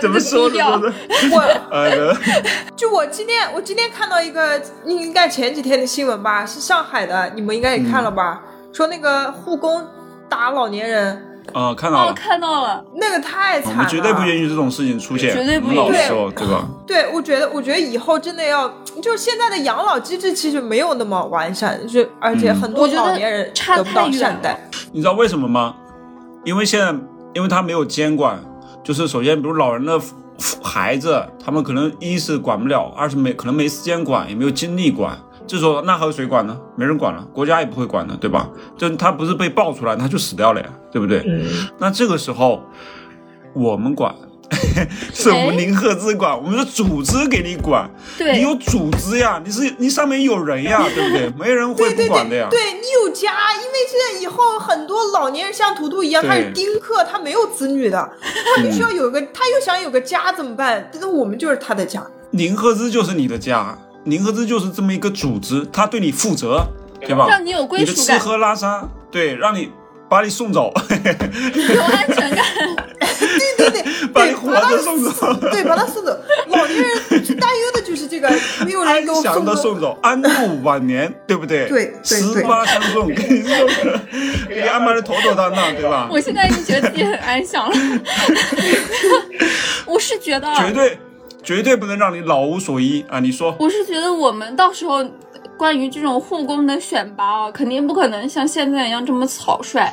Speaker 1: 怎么说的，
Speaker 3: 我
Speaker 1: 呃，
Speaker 3: 就我今天我今天看到一个应该前几天的新闻吧，是上海的，你们应该也看了吧？说那个护工打老年人，
Speaker 1: 呃，看到
Speaker 2: 哦，
Speaker 1: 了，
Speaker 2: 看到了，
Speaker 3: 那个太惨了，
Speaker 1: 们绝对不允许这种事情出现，
Speaker 2: 绝对不
Speaker 1: 我们老
Speaker 2: 允许
Speaker 1: 说，对吧？
Speaker 3: 对，我觉得，我觉得以后真的要，就是现在的养老机制其实没有那么完善，就而且很多老年人
Speaker 2: 差
Speaker 3: 得不到善待。
Speaker 1: 你知道为什么吗？因为现在，因为他没有监管，就是首先，比如老人的孩子，他们可能一是管不了，二是没可能没时间管，也没有精力管。这时候那还有谁管呢？没人管了，国家也不会管的，对吧？就他不是被爆出来，他就死掉了呀，对不对？
Speaker 3: 嗯，
Speaker 1: 那这个时候我们管，是我们零赫兹管，我们的组织给你管，你有组织呀，你是你上面有人呀，对不对？没人会不管的呀。
Speaker 3: 对，对你有家，因为现在以后很多老年人像图图一样，他是丁克，他没有子女的，他必须要有个，他又想有个家怎么办？但是我们就是他的家。
Speaker 1: 零赫兹就是你的家，零赫兹就是这么一个组织，他对你负责，对吧？
Speaker 2: 让你有归
Speaker 1: 你的
Speaker 2: 属感，
Speaker 1: 吃喝拉撒，对，让你把你送走，
Speaker 2: 有安全感。
Speaker 3: 对对对，
Speaker 1: 把你
Speaker 3: 对
Speaker 1: 活着送走，
Speaker 3: 对，把他送走。老年人最担忧的就是这个，没有人
Speaker 1: 安
Speaker 3: 给我
Speaker 1: 详的
Speaker 3: 走。
Speaker 1: 送走，安度晚年，对不对？
Speaker 3: 对对对
Speaker 1: 十八相送，给你送的，给你安排的妥妥当当，对吧？
Speaker 2: 我现在已经觉得自己很安详了。我是觉得，
Speaker 1: 绝对绝对不能让你老无所依啊！你说，
Speaker 2: 我是觉得我们到时候关于这种护工的选拔啊，肯定不可能像现在一样这么草率，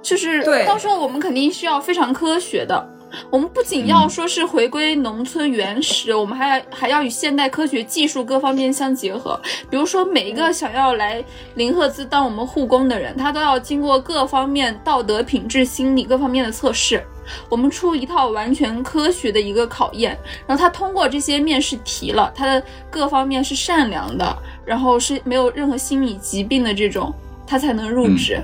Speaker 2: 就是
Speaker 3: 对
Speaker 2: 到时候我们肯定是要非常科学的。我们不仅要说是回归农村原始，我们还要还要与现代科学技术各方面相结合。比如说，每一个想要来林赫兹当我们护工的人，他都要经过各方面道德品质、心理各方面的测试。我们出一套完全科学的一个考验，然后他通过这些面试题了，他的各方面是善良的，然后是没有任何心理疾病的这种，他才能入职。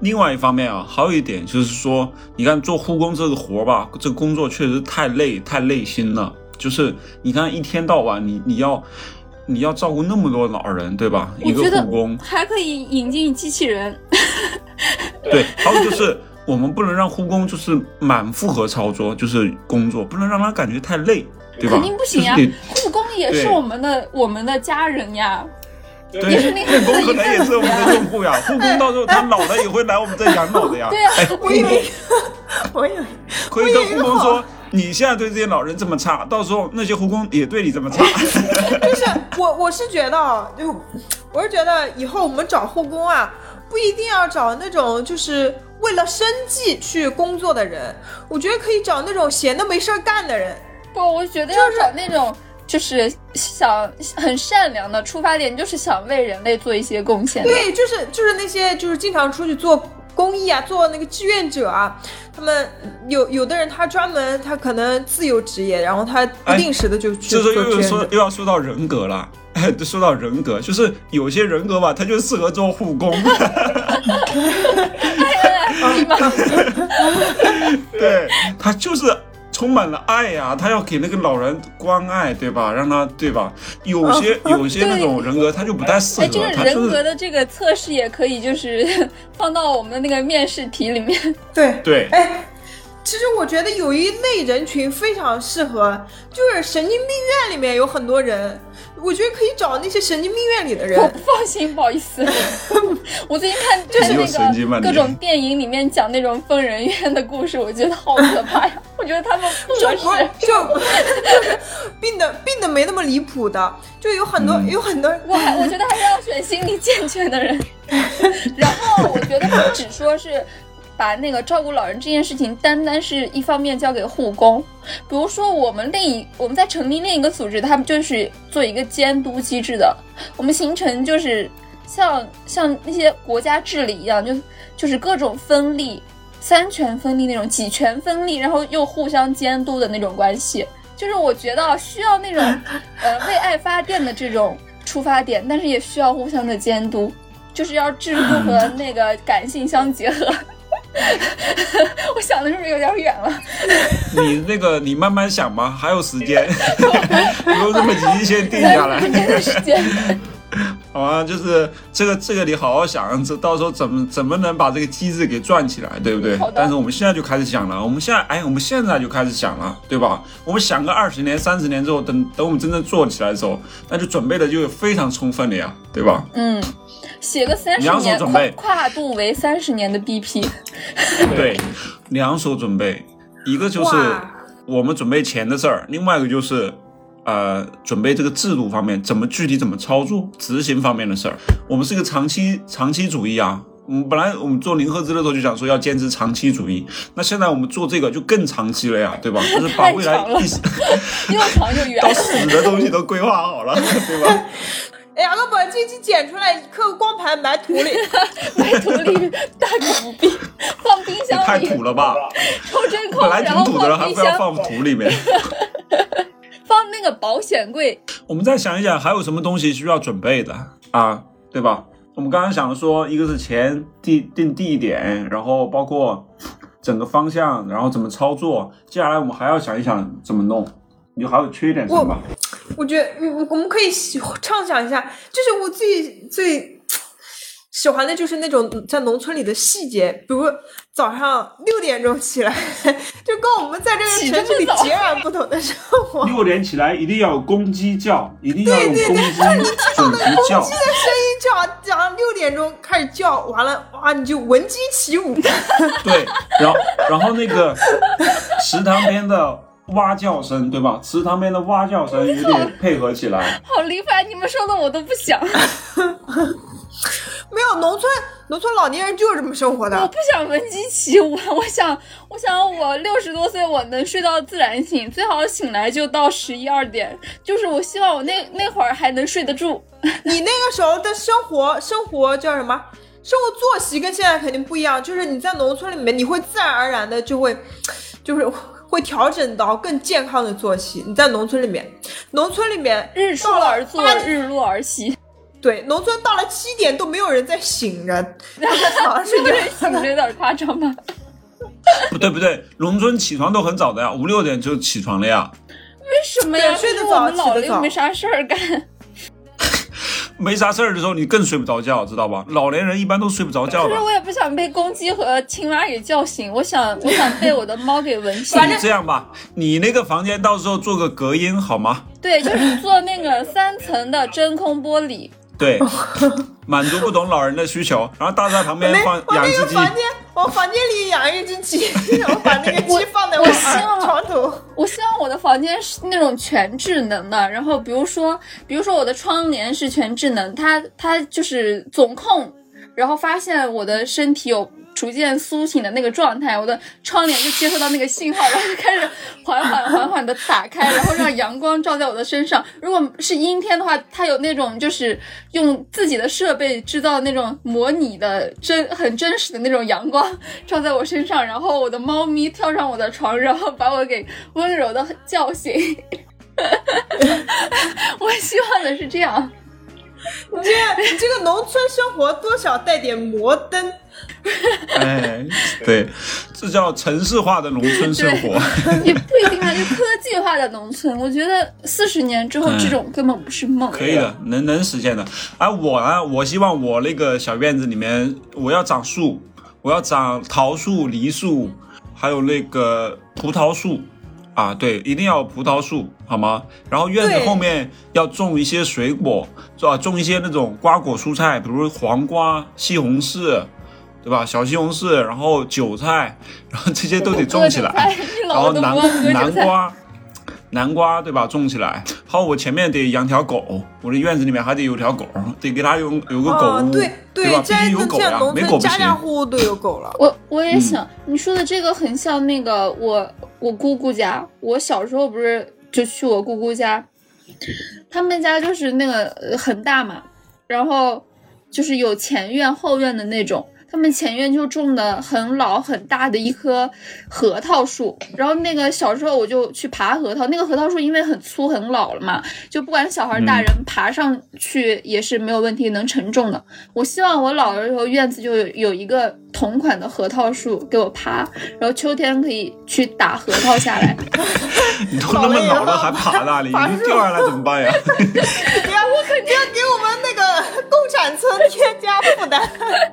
Speaker 1: 另外一方面啊，还有一点就是说，你看做护工这个活吧，这个工作确实太累，太累心了。就是你看一天到晚你你要你要照顾那么多老人，对吧？一个护工，
Speaker 2: 还可以引进机器人，
Speaker 1: 对，还有就是我们不能让护工就是满负荷操作，就是工作，不能让他感觉太累。对吧？
Speaker 2: 肯定不行呀
Speaker 1: 就是得，
Speaker 2: 护工也是我们的我们的家人呀。
Speaker 1: 对，
Speaker 2: 也是那个
Speaker 1: 护 工可能也是我们的用户呀，护工到时候他老了也会来我们这养老的呀。
Speaker 2: 对
Speaker 3: 我以为，我以为，
Speaker 1: 可以跟护工说，你现在对这些老人这么差，到时候那些护工也对你这么差。
Speaker 3: 就是我我是觉得啊，就我是觉得以后我们找护工啊，不一定要找那种就是为了生计去工作的人，我觉得可以找那种闲的没事儿干的人。
Speaker 2: 不，我觉得要找那种就是想很善良的出发点，就是想为人类做一些贡献。
Speaker 3: 对，就是就是那些就是经常出去做公益啊，做那个志愿者啊，他们有有的人他专门他可能自由职业，然后他不定时的就去
Speaker 1: 这
Speaker 3: 做
Speaker 1: 时候又又说。又要说到人格了。哎，说到人格，就是有些人格吧，他就适合做护工。对他就是充满了爱呀、他要给那个老人关爱，对吧？让他对吧？有些有些那种人格他就不太适
Speaker 2: 哎，
Speaker 1: 合
Speaker 2: 这个，人格的这个测试也可以，就是 放到我们的那个面试题里面。
Speaker 3: 对，
Speaker 1: 对
Speaker 3: 哎，其实我觉得有一类人群非常适合，就是神经病院里面有很多人，我觉得可以找那些神经病院里的人
Speaker 2: 我。不放心，不好意思。我最近看看
Speaker 1: 又神经万年
Speaker 2: 那个各种电影里面讲那种疯人院的故事，我觉得好可怕呀！我觉得他们不合
Speaker 3: 就不是
Speaker 2: 适。
Speaker 3: 就就是病的病的没那么离谱的，就有很多、
Speaker 1: 嗯
Speaker 3: 有很多
Speaker 2: 我还我觉得还是要选心理健全的人。然后我觉得不只说是把那个照顾老人这件事情，单单是一方面交给护工。比如说，我们另一我们在成立另一个组织，他们就是做一个监督机制的。我们形成就是像像那些国家治理一样，就就是各种分立、三权分立那种几权分立，然后又互相监督的那种关系。就是我觉得需要那种呃为爱发电的这种出发点，但是也需要互相的监督，就是要制度和 那个感性相结合。我想的是不是有点远了？
Speaker 1: 你那个你慢慢想吧，还有时间，不用这么急，先定下来。
Speaker 2: 今天的时间，
Speaker 1: 好啊，就是这个这个你好好想，这到时候怎么怎么能把这个机制给转起来，对不对？但是我们现在就开始想了，我们现在哎，我们现在就开始想了，对吧？我们想个二十年、三十年之后，等等我们真正做起来的时候，那就准备的就非常充分了呀，对吧？
Speaker 2: 嗯，写个三十
Speaker 1: 两手
Speaker 2: 年
Speaker 1: 准备
Speaker 2: 跨跨度为三十年的 BP，
Speaker 1: 对，两手准备，一个就是我们准备钱的事儿，另外一个就是。呃，准备这个制度方面怎么具体怎么操作，执行方面的事儿，我们是一个长期长期主义啊。我们本来我们做零赫兹的时候就想说要坚持长期主义，那现在我们做这个就更长期了呀，对吧？就是把未来一 时
Speaker 2: 又长又远
Speaker 1: 到。死的东西都规划好了，对吧？
Speaker 3: 哎呀，要把这期剪出来，刻个光盘埋土里。
Speaker 2: 埋土里大可不必，放冰箱里太
Speaker 1: 土了吧？
Speaker 2: 抽真空，
Speaker 1: 本来挺土的了，还
Speaker 2: 放冰箱，
Speaker 1: 非要放土里面。
Speaker 2: 放那个保险柜。
Speaker 1: 我们再想一想，还有什么东西需要准备的啊？对吧？我们刚刚想的说，一个是钱地定地点，然后包括整个方向，然后怎么操作。接下来我们还要想一想怎么弄。你还有缺点什么？
Speaker 3: 我觉得，嗯，我们可以喜畅想一下，就是我最最喜欢的就是那种在农村里的细节，比如早上六点钟起来，就跟我们在这个城市里截然不同的生活。
Speaker 1: 六点起来一定要有公鸡叫，一定要用公鸡叫的公鸡的。
Speaker 3: 声音叫早上六点钟开始叫，完了哇，你就闻鸡起舞。
Speaker 1: 对，然后然后那个食堂边的蛙叫声，对吧？池塘边的蛙叫声有点配合起来。
Speaker 2: 好离谱！你们说的我都不想，
Speaker 3: 没有农村，农村老年人就是这么生活的我。
Speaker 2: 不想闻鸡起舞。我想，我想我六十多岁，我能睡到自然醒，最好醒来就到十一二点。就是我希望我那那会儿还能睡得住。
Speaker 3: 你那个时候的生活，生活叫什么？生活作息跟现在肯定不一样。就是你在农村里面，你会自然而然的就会，就是会调整到更健康的作息。你在农村里面，农村里面
Speaker 2: 日出而作日落而息。
Speaker 3: 对，农村到了七点都没有人在醒着，都在床上睡
Speaker 2: 是不是
Speaker 3: 觉。
Speaker 2: 醒着有点夸张吧？
Speaker 1: 不对不对，农村起床都很早的呀，五六点就起床了呀。
Speaker 2: 为什么呀？
Speaker 3: 对睡得
Speaker 2: 就是我们
Speaker 3: 早起得早
Speaker 2: 老了又没啥事儿干。
Speaker 1: 没啥事儿的时候，你更睡不着觉，知道吧？老年人一般都睡不着觉的
Speaker 2: 可是。我也不想被公鸡和青蛙给叫醒，我想 我想被我的猫给闻醒。
Speaker 1: 你这样吧，你那个房间到时候做个隔音好吗？
Speaker 2: 对，就是做那个三层的真空玻璃。
Speaker 1: 对，满足不同老人的需求。然后大厦旁边
Speaker 3: 没，
Speaker 1: 放
Speaker 3: 我那
Speaker 1: 养只鸡，
Speaker 3: 个房间，我房间里养一只鸡，我把那个鸡放在
Speaker 2: 我
Speaker 3: 我
Speaker 2: 希望
Speaker 3: 床头。
Speaker 2: 我希望我的房间是那种全智能的，然后比如说，比如说我的窗帘是全智能，它它就是总控，然后发现我的身体有逐渐苏醒的那个状态，我的窗帘就接收到那个信号，然后就开始缓缓缓缓的打开，然后让阳光照在我的身上。如果是阴天的话，它有那种就是用自己的设备制造那种模拟的真很真实的那种阳光照在我身上，然后我的猫咪跳上我的床，然后把我给温柔的叫醒。我希望的是这样。
Speaker 3: 你这样，你这个农村生活多少带点摩登。
Speaker 1: 哎，对，这叫城市化的农村生活。
Speaker 2: 也不一定啊，就科技化的农村，我觉得四十年之后这种根本不是梦。
Speaker 1: 可以的，能能实现的。而我呢，我希望我那个小院子里面，我要长树，我要长桃树、梨树，还有那个葡萄树。啊，对，一定要有葡萄树，好吗？然后院子后面要种一些水果，啊，种一些那种瓜果蔬菜，比如黄瓜、西红柿，对吧？小西红柿，然后韭菜，然后这些都得种起来。然后南。南瓜，南瓜对吧？种起来。还有我前面得养条狗，我的院子里面还得有条狗，得给它有有个狗
Speaker 3: 哦，
Speaker 1: 屋，
Speaker 3: 对
Speaker 1: 对吧？有狗呀，没狗不
Speaker 3: 行家家
Speaker 1: 行。
Speaker 3: 户户都有狗了。
Speaker 2: 我我也想，
Speaker 1: 嗯
Speaker 2: 你说的这个很像那个我我姑姑家，我小时候不是就去我姑姑家，他们家就是那个呃很大嘛，然后就是有前院后院的那种。他们前院就种的很老很大的一棵核桃树，然后那个小时候我就去爬核桃，那个核桃树因为很粗很老了嘛，就不管小孩大人爬上去也是没有问题，能承重的。我希望我老了以后院子就有有一个同款的核桃树给我爬，然后秋天可以去打核桃下来。
Speaker 1: 你都那么老了还爬那里，你掉下来怎么办呀？
Speaker 3: 不要，我肯定要给我们那个共产村添加负担。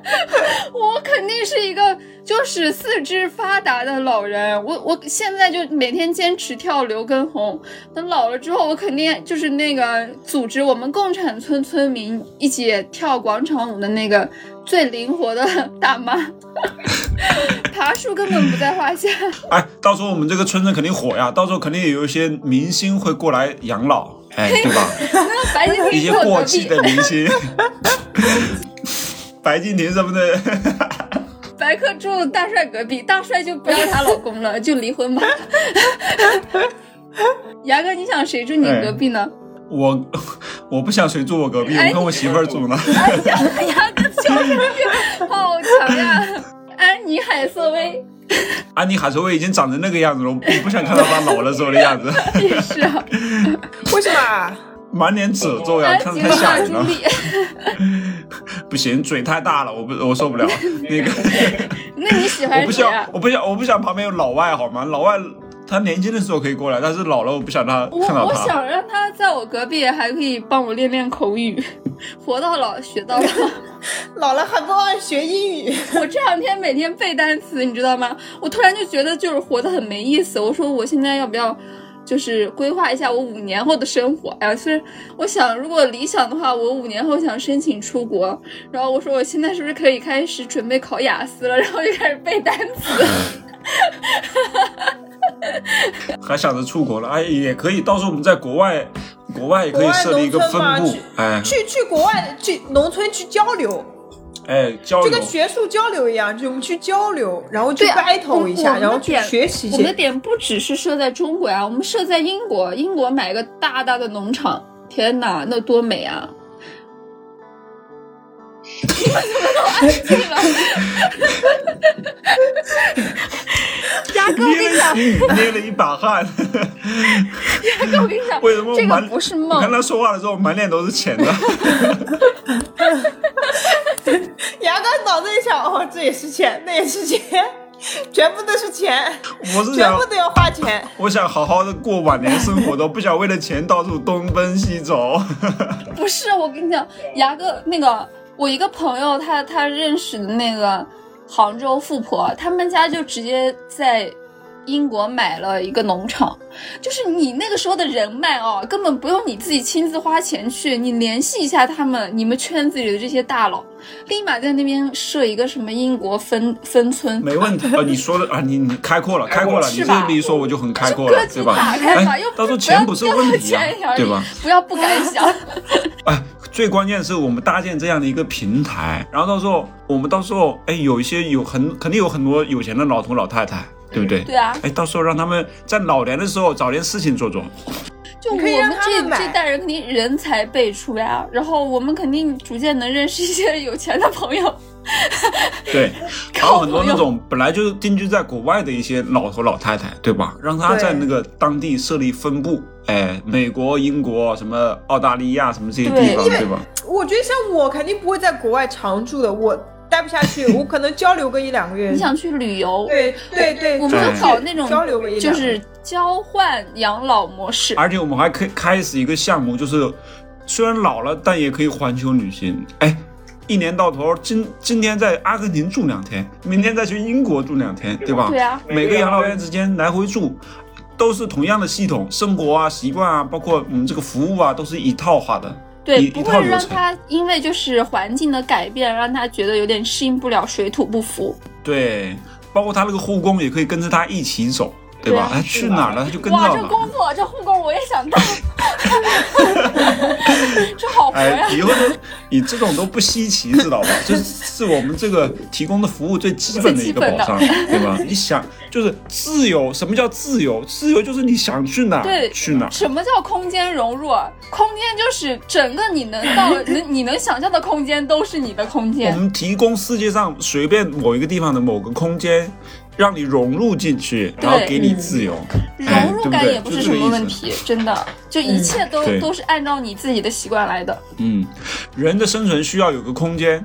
Speaker 2: 我肯定是一个就是四肢发达的老人，我我现在就每天坚持跳刘畊宏，等老了之后，我肯定就是那个组织我们共产村村民一起跳广场舞的那个最灵活的大妈，爬树根本不在话下。
Speaker 1: 哎，到时候我们这个村子肯定火呀，到时候肯定也有一些明星会过来养老，哎，对吧？
Speaker 2: 那 白敬
Speaker 1: 一些
Speaker 2: 亭住我隔壁，
Speaker 1: 过气的明星，白敬亭什么的。
Speaker 2: 白客住大帅隔壁，大帅就不要她老公了，就离婚吧。牙哥，你想谁住你隔壁呢？
Speaker 1: 我我不想谁住我隔壁，
Speaker 2: 哎
Speaker 1: 我跟我媳妇儿住呢。
Speaker 2: 哎呀，牙哥就是好强呀！安妮海瑟薇
Speaker 1: 安妮海瑟薇已经长成那个样子了，我不想看到她老了时候的样子，
Speaker 2: 也是啊，
Speaker 3: 为什么啊？
Speaker 1: 满脸褶皱呀，看着太吓人了。不行，嘴太大了，我不我受不了。那个
Speaker 2: 那你喜
Speaker 1: 我不
Speaker 2: 欢谁啊？
Speaker 1: 想我不想我不想旁边有老外好吗？老外他年轻的时候可以过来，但是老了我不想他
Speaker 2: 我我
Speaker 1: 看到他。
Speaker 2: 想让他在我隔壁，还可以帮我练练口语，活到老学到老。
Speaker 3: 老了还不忘学英语？
Speaker 2: 我这两天每天背单词，你知道吗？我突然就觉得就是活得很没意思。我说我现在要不要就是规划一下我五年后的生活呀？是我想，如果理想的话，我五年后想申请出国。然后我说我现在是不是可以开始准备考雅思了？然后就开始背单词。
Speaker 1: 还想着出国了，哎，也可以，到时候我们在国外，国外也可以设立一个分部哎
Speaker 3: 去去国外去农村去交流，
Speaker 1: 哎，交流就
Speaker 3: 跟学术交流一样，就我们去交流，然后去 battle 一下，然后去学习一些。
Speaker 2: 我们的点不只是设在中国呀，我们设在英国，英国买个大大的农场，天哪，那多美啊！你们怎么都安静了？牙哥，我跟你讲，
Speaker 1: 捏了一把汗。
Speaker 2: 牙哥，我跟你讲，
Speaker 1: 为什么我
Speaker 2: 这个
Speaker 1: 满
Speaker 2: 不是梦，
Speaker 1: 他说话的时候满脸都是钱的。
Speaker 3: 牙哥脑子里想，哦，这也是钱，那也是钱。全部都是钱，
Speaker 1: 我是想
Speaker 3: 全部，都要花钱。
Speaker 1: 我想好好的过晚年生活都，不想为了钱到处东奔西走。
Speaker 2: 不是，我跟你讲，牙哥那个，我一个朋友他他认识的那个杭州富婆，他们家就直接在英国买了一个农场，就是你那个时候的人脉哦，根本不用你自己亲自花钱去，你联系一下他们，你们圈子里的这些大佬，立马在那边设一个什么英国分分村，
Speaker 1: 没问题啊，你说的啊，你你开阔了，开阔了，你这
Speaker 2: 是吧
Speaker 1: 么一说我就很开阔了，对吧？哎
Speaker 2: 又，
Speaker 1: 到时候
Speaker 2: 不
Speaker 1: 钱不是问题啊对吧？？
Speaker 2: 不要不敢想，
Speaker 1: 哎，最关键是我们搭建这样的一个平台，然后到时候我们到时候哎，有一些有很肯定有很多有钱的老头老太太，对不对？
Speaker 2: 对啊，
Speaker 1: 哎，到时候让他们在老年的时候找点事情做做。
Speaker 2: 就我们这
Speaker 3: 们
Speaker 2: 这代人肯定人才辈出呀，然后我们肯定逐渐能认识一些有钱的朋友。
Speaker 1: 对，还有很多那种本来就定居在国外的一些老头老太太，对吧？让他在那个当地设立分部，哎，美国、英国、什么澳大利亚什么这些地方，
Speaker 2: 对
Speaker 1: 对吧？
Speaker 3: 我觉得像我肯定不会在国外常住的，我待不下去，我可能交流个一两个月。
Speaker 2: 你想去旅游，
Speaker 3: 对对对，
Speaker 2: 我们就搞那种
Speaker 3: 交流个一两个
Speaker 2: 就是交换养老模式。
Speaker 1: 而且我们还可以开始一个项目，就是虽然老了，但也可以环球旅行。哎，一年到头，今今天在阿根廷住两天，明天再去英国住两天，对吧？
Speaker 2: 对啊，
Speaker 1: 每个养老院之间来回住，都是同样的系统，生活啊、习惯啊，包括我们这个服务啊，都是一套化的。
Speaker 2: 对，
Speaker 1: 一
Speaker 2: 不会让他因为就是环境的改变，让他觉得有点适应不了，水土不服。
Speaker 1: 对，包括他那个护工也可以跟着他一起走，对吧？
Speaker 2: 对
Speaker 1: 哎，去哪儿了他就跟着哇。
Speaker 2: 这工作这护工我也想当，这好活呀
Speaker 1: 哎，！以后都你这种都不稀奇，知道吧？这 是我们这个提供的服务最基本的一个保障，对吧？你想，就是自由，什么叫自由？自由就是你想去哪
Speaker 2: 对
Speaker 1: 去哪。
Speaker 2: 什么叫空间融入？空间就是整个你能到能你能想象的空间都是你的空间我。
Speaker 1: 们提供世界上随便某一个地方的某个空间，让你融入进去，然后给你自由。哎
Speaker 2: 融入感也不是什么问题，真的，就一切都、
Speaker 1: 对
Speaker 2: 都是按照你自己的习惯来的。
Speaker 1: 嗯，人的生存需要有个空间，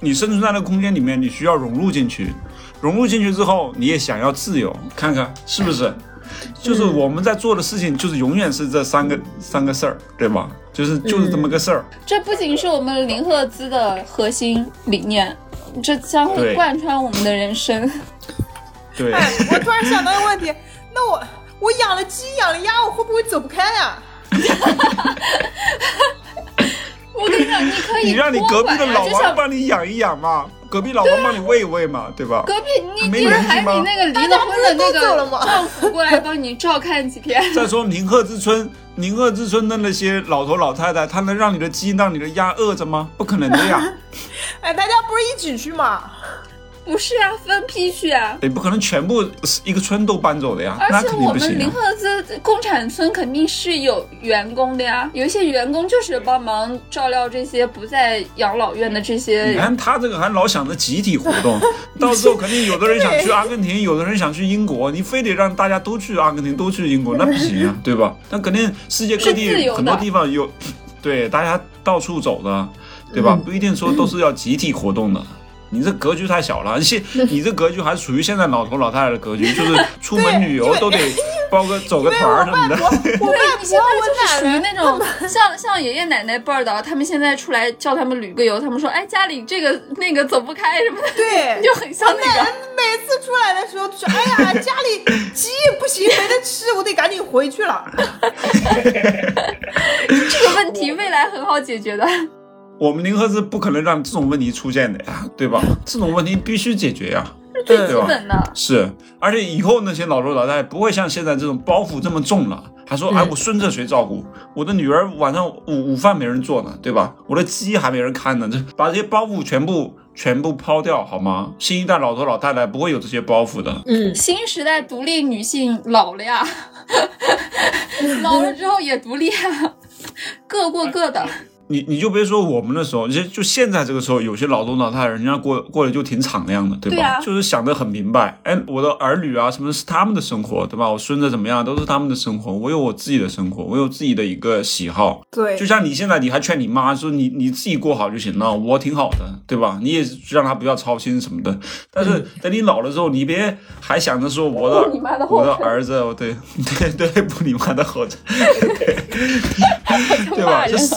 Speaker 1: 你生存在那个空间里面，你需要融入进去。融入进去之后，你也想要自由，看看是不是？就是我们在做的事情，就是永远是这三个三个事儿，对吧？就是就是这么个事儿。
Speaker 2: 这不仅是我们零赫兹的核心理念，这将会贯穿我们的人生。
Speaker 1: 对，
Speaker 3: 哎，我突然想到一个问题，那我我养了鸡养了鸭，我会不会走不开呀、
Speaker 2: 我跟你讲，你可以
Speaker 1: 你让你隔壁的老王帮你养一养嘛，隔壁老王帮你喂一喂嘛，对吧？
Speaker 2: 隔壁你
Speaker 1: 没
Speaker 2: 你还你
Speaker 1: 联系吗
Speaker 2: 那个离了婚的那个
Speaker 3: 吗
Speaker 2: 丈夫过来帮你照看几天。
Speaker 1: 再说宁鹤之村，宁鹤之村的那些老头老太太，他能让你的鸡、让你的鸭饿着吗？不可能的呀，
Speaker 3: 哎，大家不是一起去吗？
Speaker 2: 不是啊，分批去啊。
Speaker 1: 也不可能全部一个村都搬走的呀，那
Speaker 2: 而且我
Speaker 1: 肯定不行、啊。
Speaker 2: 们零赫兹共产村肯定是有员工的呀，有一些员工就是帮忙照料这些不在养老院的这些你。
Speaker 1: 看他这个还老想着集体活动，到时候肯定有的人想去阿根廷，有的人想去英国，你非得让大家都去阿根廷，都去英国，那不行啊，对吧？那肯定世界各地很多地方有，对，大家到处走的，对吧？
Speaker 3: 嗯
Speaker 1: 不一定说都是要集体活动的。你这格局太小了，现你这格局还属于现在老头老太太的格局，就是出门旅游都得包个走个团儿什么的。
Speaker 3: 我
Speaker 2: 对，
Speaker 3: 外
Speaker 2: 你现
Speaker 3: 婆
Speaker 2: 在就是属于那种像像爷爷奶奶辈儿的，他们现在出来叫他们旅个游，他们说，哎，家里这个那个走不开什么的，
Speaker 3: 对，
Speaker 2: 就很像那个。
Speaker 3: 每次出来的时候就说，哎呀，家里鸡不行，没得吃，我得赶紧回去了。
Speaker 2: 这个问题未来很好解决的。
Speaker 1: 我们宁河是不可能让这种问题出现的呀，对吧？这种问题必须解决呀。
Speaker 2: 最
Speaker 1: 对吧
Speaker 2: 基本的，
Speaker 1: 是，而且以后那些老头老太太不会像现在这种包袱这么重了，还说、哎，我孙子谁照顾？我的女儿晚上午午饭没人做呢，对吧？我的鸡还没人看呢，这把这些包袱全部全部抛掉好吗？新一代老头老太太不会有这些包袱的。
Speaker 3: 嗯，
Speaker 2: 新时代独立女性老了呀，老了之后也独立啊，各过各的。
Speaker 1: 你你就别说我们的时候，就就现在这个时候，有些老头老太太，人家过过得就挺敞亮的，对吧？
Speaker 2: 对啊
Speaker 1: 就是想得很明白，哎，我的儿女啊，什么是他们的生活，对吧？我孙子怎么样，都是他们的生活，我有我自己的生活，我有自己的一个喜好。
Speaker 3: 对
Speaker 1: 就像你现在，你还劝你妈说你你自己过好就行了，我挺好的，对吧？你也让她不要操心什么的。但是等你老了之后，你别还想着说我的我的儿子，对对对，不你妈的后尘，对吧？就是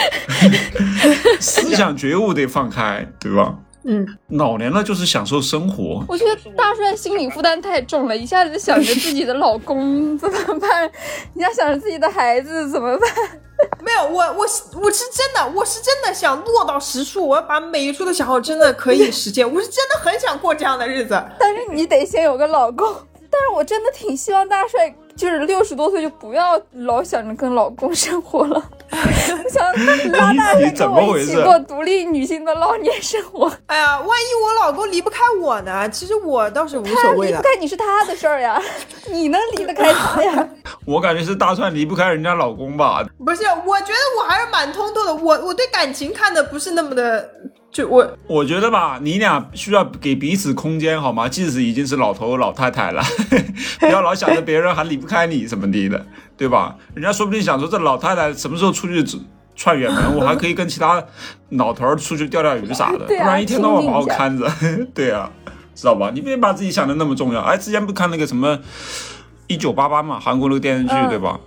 Speaker 1: 思想觉悟得放开，对吧？
Speaker 3: 嗯，
Speaker 1: 老年了就是享受生活，
Speaker 2: 我觉得大帅心理负担太重了，一下子想着自己的老公怎么办，一下想着自己的孩子怎么办？
Speaker 3: 没有，我我我是真的，我是真的想落到实处，我要把每一处的想好，真的可以实现。我是真的很想过这样的日子。
Speaker 2: 但是你得先有个老公。但是我真的挺希望大帅就是六十多岁就不要老想着跟老公生活了，我想拉大帅跟
Speaker 1: 怎么回事
Speaker 2: 我一起过独立女性的老年生活。
Speaker 3: 哎呀，万一我老公离不开我呢？其实我倒是无所谓的。
Speaker 2: 离不开你是他的事儿呀，你能离得开他呀？
Speaker 1: 我感觉是大帅离不开人家老公吧。
Speaker 3: 不是，我觉得我还是蛮通透的。我我对感情看的不是那么的，就我
Speaker 1: 我觉得吧，你俩需要给彼此空间，好吗？即使已经是老头老太太了，不要老想着别人还离不开你什么的的，对吧？人家说不定想说这老太太什么时候出去串远门，我还可以跟其他老头儿出去钓钓鱼啥的，
Speaker 2: 啊
Speaker 1: 不然一天到晚把我看着，对啊，知道吧？你别把自己想的那么重要。哎，之前不看那个什么一九八八嘛，韩国那个电视剧，
Speaker 2: 嗯
Speaker 1: 对吧？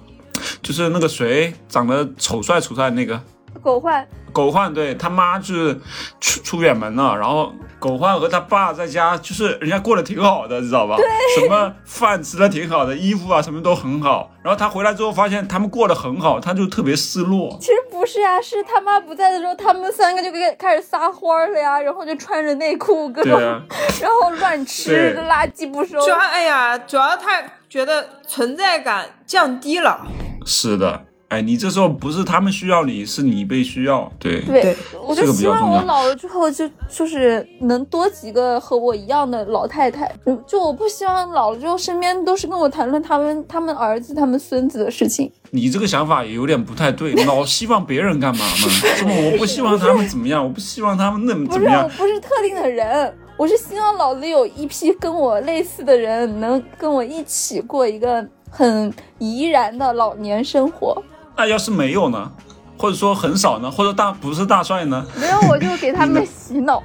Speaker 1: 就是那个谁长得丑帅丑帅那个，
Speaker 2: 狗焕
Speaker 1: 狗焕对他妈就是出出远门了，然后狗焕和他爸在家，就是人家过得挺好的，你知道吧？对什么饭吃的挺好的，衣服啊什么都很好。然后他回来之后发现他们过得很好，他就特别失落。
Speaker 2: 其实不是呀，是他妈不在的时候，他们三个就开开始撒欢儿了呀，然后就穿着内裤各种，
Speaker 1: 啊，
Speaker 2: 然后乱吃，垃圾不收。
Speaker 3: 主要哎呀，主要他觉得存在感降低了。
Speaker 1: 是的。哎，你这时候不是他们需要你，是你被需要。对，
Speaker 2: 对
Speaker 3: 对，
Speaker 2: 我就
Speaker 1: 这个比
Speaker 2: 希望我老了之后就就是能多几个和我一样的老太太，嗯就我不希望老了之后身边都是跟我谈论他们他们儿子他们孙子的事情。
Speaker 1: 你这个想法也有点不太对，老希望别人干嘛嘛？是吧？我不希望他们怎么样，我不希望他们那么
Speaker 2: 不是，我。不是特定的人，我是希望老子有一批跟我类似的人，能跟我一起过一个很怡然的老年生活。
Speaker 1: 那要是没有呢？或者说很少呢？或者大不是大帅呢？
Speaker 2: 没有，我就给他们洗脑，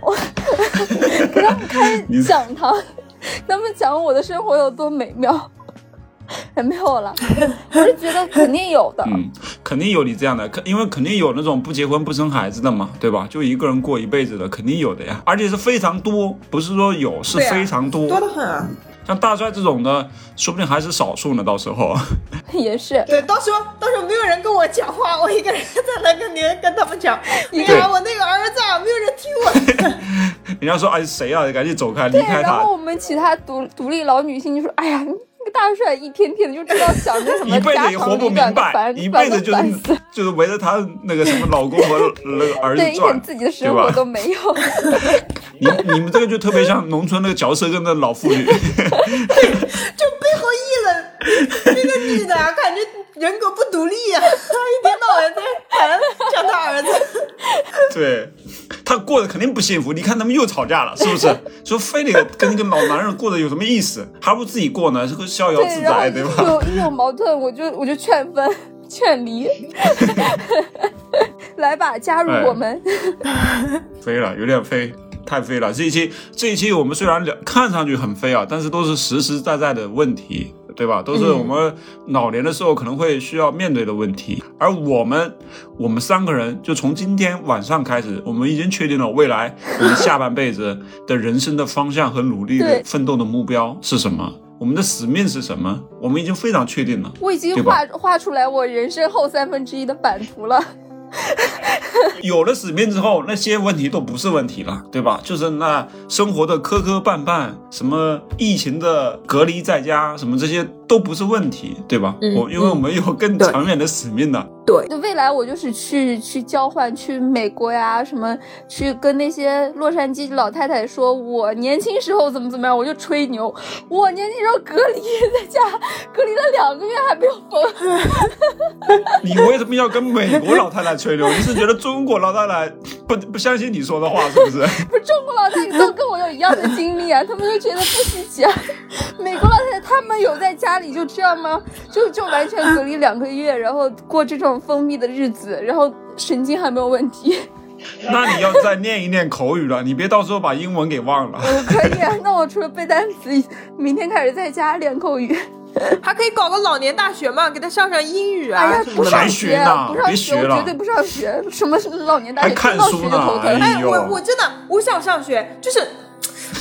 Speaker 2: 给他们开讲堂，他们讲我的生活有多美妙。也，没有了，我是觉得肯定有的。
Speaker 1: 嗯，肯定有你这样的，肯因为肯定有那种不结婚不生孩子的嘛，对吧？就一个人过一辈子的，肯定有的呀，而且是非常多，不是说有，是非常多。
Speaker 3: 多得很啊！
Speaker 1: 像大帅这种的，说不定还是少数呢。到时候，
Speaker 2: 也是，
Speaker 3: 对，到时候到时候没有人跟我讲话，我一个人在那跟你跟他们讲，哎
Speaker 2: 对
Speaker 3: 呀，我那个儿子啊，没有人听我。
Speaker 1: 人家说哎谁啊，赶紧走开，离
Speaker 2: 对。
Speaker 1: 开他
Speaker 2: 然后，我们其他独独立老女性就说：“哎呀，那个大帅一天天的就知道想着什么
Speaker 1: 一辈
Speaker 2: 家
Speaker 1: 子也活不明白，一辈子就是 就是围着他那个什么老公和那个儿子
Speaker 2: 对，一
Speaker 1: 转
Speaker 2: 点。自己的生活都没有。
Speaker 1: 你你们这个就特别像农村那个嚼舌根的老妇女。
Speaker 3: 就背后议论这个女的啊，感觉人格不独立啊，一天到晚在谈讲她儿子。
Speaker 1: 对，他过得肯定不幸福。你看他们又吵架了，是不是？说非得跟一个老男人过得有什么意思？还不如自己过呢，这个逍遥自在，
Speaker 2: 一
Speaker 1: 对吧？
Speaker 2: 有一有矛盾，我就我就劝分、劝离。来吧，加入
Speaker 1: 哎
Speaker 2: 我们。
Speaker 1: 飞了，有点飞，太飞了。这一期这一期我们虽然聊看上去很飞啊，但是都是实实在在的问题，对吧？都是我们老年的时候可能会需要面对的问题。而我们我们三个人就从今天晚上开始，我们已经确定了未来我们下半辈子的人生的方向和努力的奋斗的目标是什么。我们的使命是什么？我们已经非常确定了。
Speaker 2: 我已经画画出来我人生后三分之一的版图了。
Speaker 1: 有了使命之后，那些问题都不是问题了，对吧？就是那生活的磕磕绊绊，什么疫情的隔离在家，什么这些都不是问题，对吧？
Speaker 3: 嗯
Speaker 1: 我因为我们有更长远的使命的。
Speaker 3: 对，
Speaker 2: 就未来我就是去去交换，去美国呀，什么去跟那些洛杉矶老太太说，我年轻时候怎么怎么样，我就吹牛，我年轻时候隔离在家隔离了两个月还没有疯，
Speaker 1: 你为什么要跟美国老太太吹牛？你是觉得中国老太太不不相信你说的话，是不是？
Speaker 2: 不是中国老太太都跟我有一样的经历啊，他们就觉得不稀奇啊。美国老太太他们有在家里就这样吗？就就完全隔离两个月，然后过这种封闭的日子，然后神经还没有问题。
Speaker 1: 那你要再练一练口语了，你别到时候把英文给忘了。
Speaker 2: 我可以啊，那我除了背单词，明天开始在家练口语。
Speaker 3: 还可以搞个老年大学嘛，给他上上英语啊
Speaker 2: 哎呀。不上
Speaker 1: 还学呢
Speaker 2: 不上学，我绝对不上学。什么是老年大学？
Speaker 1: 还看
Speaker 2: 到
Speaker 1: 书
Speaker 2: 就头疼。
Speaker 3: 哎，
Speaker 1: 呦
Speaker 3: 我我真的我想上学，就是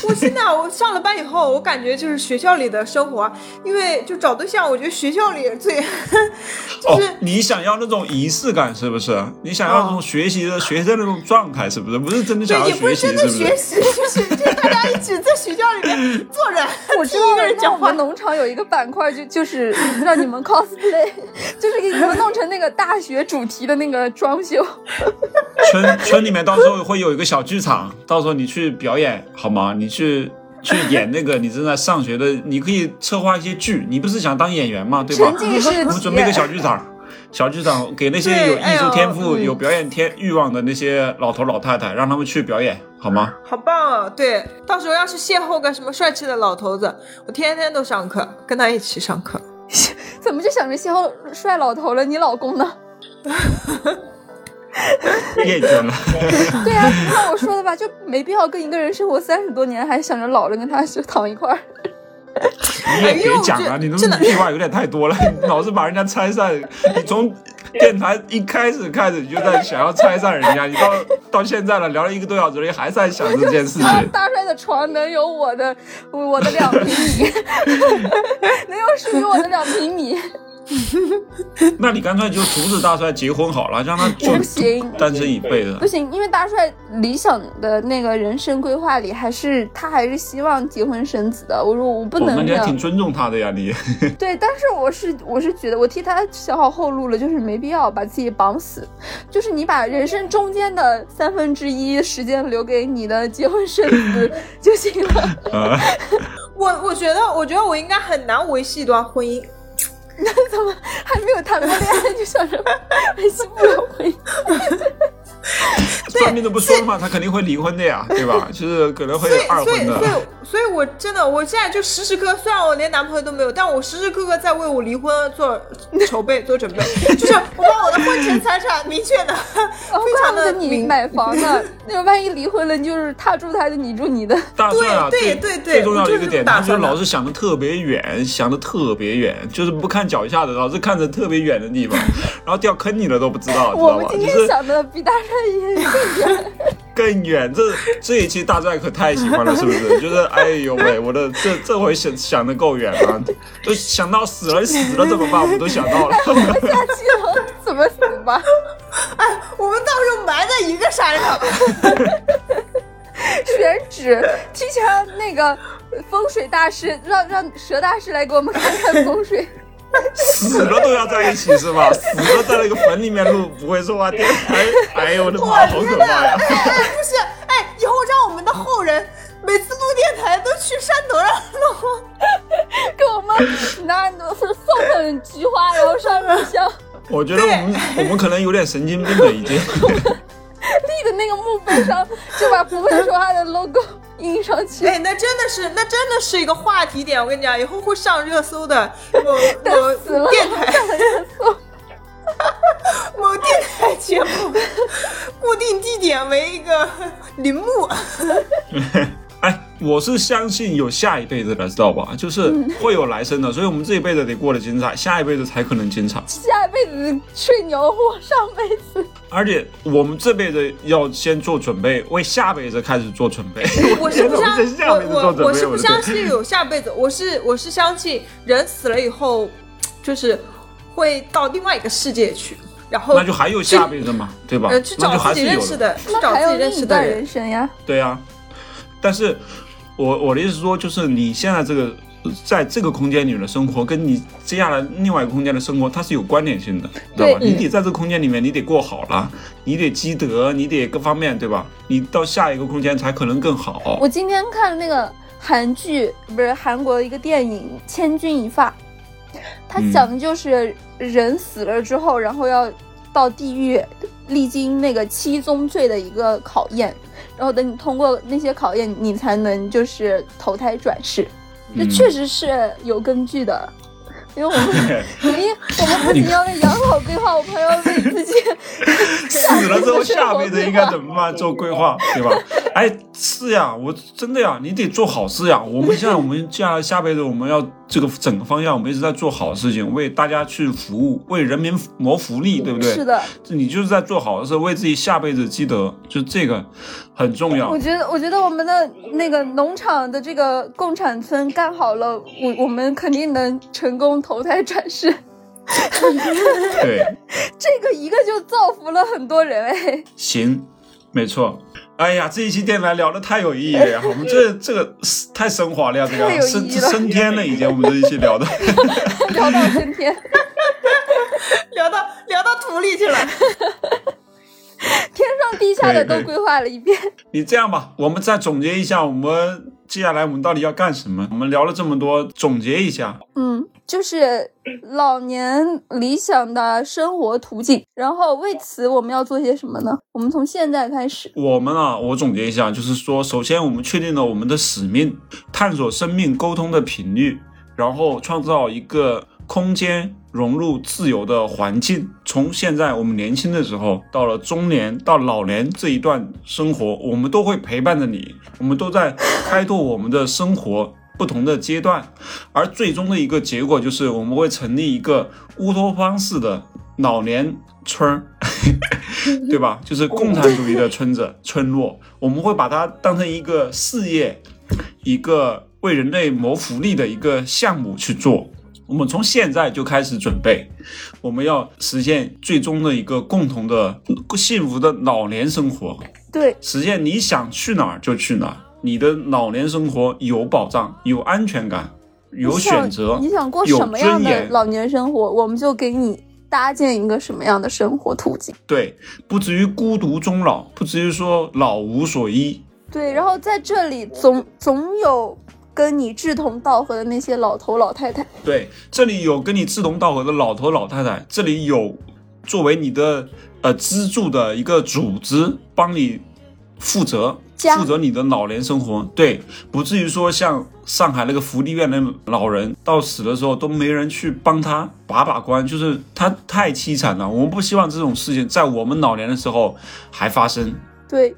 Speaker 3: 我现在我上了班以后，我感觉就是学校里的生活，因为就找对象，我觉得学校里最 就是、
Speaker 1: 哦，你想要那种仪式感是不是？你想要那种学习的学生的那种状态是不是？不是真的想
Speaker 3: 对，
Speaker 1: 要
Speaker 3: 也不是
Speaker 1: 学习
Speaker 3: 真的
Speaker 1: 是不是？
Speaker 3: 学习，就是就是大家一起在学校里面坐着，
Speaker 2: 我知
Speaker 3: 听一个人讲话
Speaker 2: 我们。农场有一个板块，就就是让你们 cosplay，就是给你们弄成那个大学主题的那个装修。
Speaker 1: 村村里面到时候会有一个小剧场，到时候你去表演好吗？你去去演那个你正在上学的，你可以策划一些剧。你不是想当演员吗？对吧我们 准备一个。小剧场，小剧场给那些有艺术天赋、有表演天欲望的那些老头老太太，让他们去表演好吗？
Speaker 3: 好棒啊！对，到时候要是邂逅个什么帅气的老头子，我天天都上课，跟他一起上课。
Speaker 2: 怎么就想着邂逅帅老头了？你老公呢？
Speaker 1: 厌倦了。
Speaker 2: 对啊，你看我说的吧，就没必要跟一个人生活三十多年，还想着老了跟他就躺一块儿。
Speaker 1: 你也别讲了，你那
Speaker 3: 真的
Speaker 1: 么屁话有点太多了，你老是把人家拆散。你从电台一开始开始你就在想要拆散人家，你到到现在了，聊了一个多小时了，你还在想这件事
Speaker 2: 啊
Speaker 1: 情。
Speaker 2: 大帅的床能有我的我的两平米，能有属于我的两平米。
Speaker 1: 那你干脆就阻止大帅结婚好了，让他 就
Speaker 2: 不行
Speaker 1: 单身一辈子
Speaker 2: 不。行，因为大帅理想的那个人生规划里，还是他还是希望结婚生子的。我说我不
Speaker 1: 哦，那
Speaker 2: 能，
Speaker 1: 你还挺尊重他的呀，你。
Speaker 2: 对，但是我是我是觉得我替他想好后路了，就是没必要把自己绑死，就是你把人生中间的三分之一时间留给你的结婚生子就行了。
Speaker 1: 呃，
Speaker 3: 我我觉得，我觉得我应该很难维系一段婚姻。
Speaker 2: 你怎么还没有谈过恋爱就想着维系不了婚？
Speaker 1: 算命的不说了吗？他肯定会离婚的呀，对吧？就是可能会
Speaker 3: 所以，所以，
Speaker 1: 二婚的
Speaker 3: 所。以，所以我真的，我现在就时时刻，虽然我连男朋友都没有，但我时时刻刻在为我离婚做筹备、做准备。就是我把我的婚前财产明确的，
Speaker 2: 哦，
Speaker 3: 非常的你。
Speaker 2: 买房呢。那个万一离婚了，你就是他住他的，你住你的。
Speaker 1: 大帅啊，
Speaker 3: 对对对
Speaker 1: 最重要的一个点，他就老是想的特别远，想的特别远，就是不看脚下的，老是看着特别远的地方，然后掉坑里了都不知道，知道吧？
Speaker 2: 我们今
Speaker 1: 就是
Speaker 2: 天想的比大帅也更远。
Speaker 1: 更远。这这一期大帅可太喜欢了，是不是？就是哎呦喂，我的这这回想想的够远了，都想到死了，死了怎么办？我们都想到了。
Speaker 2: 下期了，怎么死吧？
Speaker 3: 哎，我们到时候埋在一个山上。
Speaker 2: 选址，提前那个风水大师，让让蛇大师来给我们看看风水。
Speaker 1: 死了都要在一起是吧？死了在那个坟里面录不会说话，电 台哎呦我的妈，好可怕呀！
Speaker 3: 哎，不是，哎，以后让我们的后人每次录电台都去山头上录。
Speaker 2: 给我们拿是送盆菊花，然后上面香，
Speaker 1: 我觉得我们我们可能有点神经病了已经。
Speaker 2: 立的那个墓碑上就把不会说话的 logo 印上去。
Speaker 3: 哎，那真的是，那真的是一个话题点。我跟你讲，以后会上热搜的。某某电台，某电台节目，固定地点为一个陵墓。
Speaker 1: 哎，我是相信有下一辈子的，知道吧？就是会有来生的，所以我们这一辈子得过得精彩，下一辈子才可能精彩。
Speaker 2: 下一辈子吹牛，我上辈子
Speaker 1: 而且我们这辈子要先做准备，为下辈子开始做准备。
Speaker 3: 我是不相，我
Speaker 1: 辈子做准备，
Speaker 3: 我我是不相信有下辈子，我是我是相信人死了以后，就是会到另外一个世界去，然后
Speaker 1: 那就还有下辈子嘛，对吧？
Speaker 3: 呃去找
Speaker 1: 那就还
Speaker 3: 自。己认识的，去找自己认识的人。
Speaker 2: 生呀。
Speaker 1: 对啊，但是我我的意思是说，就是你现在这个在这个空间里的生活，跟你接下来另外一个空间的生活，它是有关联性的，对吧？你得在这个空间里面，你得过好了，你得积德，你得各方面，对吧？你到下一个空间才可能更好。
Speaker 2: 我今天看那个韩剧，不是韩国的一个电影《千钧一发》，它
Speaker 1: 嗯
Speaker 2: 讲的就是人死了之后，然后要到地狱历经那个七宗罪的一个考验，然后等你通过那些考验，你才能就是投胎转世。这
Speaker 1: 嗯
Speaker 2: 确实是有根据的。因为我们，因为我们不仅要为养老规划，我们还要为自己
Speaker 1: 死了之后，下辈子应该怎么办？做规划，对吧？哎，是呀，我真的呀，你得做好事呀。我们现在，我们接下来下辈子，我们要这个整个方向，我们一直在做好事情，为大家去服务，为人民谋福利，对不对？
Speaker 2: 是的，
Speaker 1: 你就是在做好的事，为自己下辈子积德，就这个很重要
Speaker 2: 我。觉得，我觉得我们的那个农场的这个共产村干好了，我我们肯定能成功投胎转世。
Speaker 1: 对，
Speaker 2: 这个一个就造福了很多人哎。
Speaker 1: 行，没错。哎呀，这一期电台聊的太有意义了呀！我们这这个太升华了呀，这个升升天了，已经我们这一期聊的。
Speaker 2: 聊到升天，
Speaker 3: 聊到聊到土里去了。
Speaker 2: 天上地下的都规划了一遍。
Speaker 1: 你这样吧，我们再总结一下，我们接下来我们到底要干什么？我们聊了这么多，总结一下。
Speaker 2: 嗯，就是老年理想的生活途径。然后为此我们要做些什么呢？我们从现在开始。
Speaker 1: 我们啊，我总结一下，就是说，首先我们确定了我们的使命，探索生命沟通的频率，然后创造一个空间融入自由的环境。从现在我们年轻的时候，到了中年到老年这一段生活，我们都会陪伴着你，我们都在开拓我们的生活。不同的阶段，而最终的一个结果就是我们会成立一个乌托邦式的老年村儿，对吧？就是共产主义的村子、村落，我们会把它当成一个事业，一个为人类谋福利的一个项目去做。我们从现在就开始准备，我们要实现最终的一个共同的幸福的老年生活，
Speaker 2: 对，
Speaker 1: 实现你想去哪儿就去哪儿，你的老年生活有保障、有安全感、有选择
Speaker 2: 你，想过什么样的老年生活，我们就给你搭建一个什么样的生活途径。
Speaker 1: 对，不至于孤独终老，不至于说老无所依。
Speaker 2: 对，然后在这里总总有跟你志同道合的那些老头老太太。
Speaker 1: 对，这里有跟你志同道合的老头老太太，这里有作为你的呃资助的一个组织，帮你负责负责你的老年生活。对，不至于说像上海那个福利院的老人到死的时候都没人去帮他把把关，就是他太凄惨了。我们不希望这种事情在我们老年的时候还发生。
Speaker 2: 对，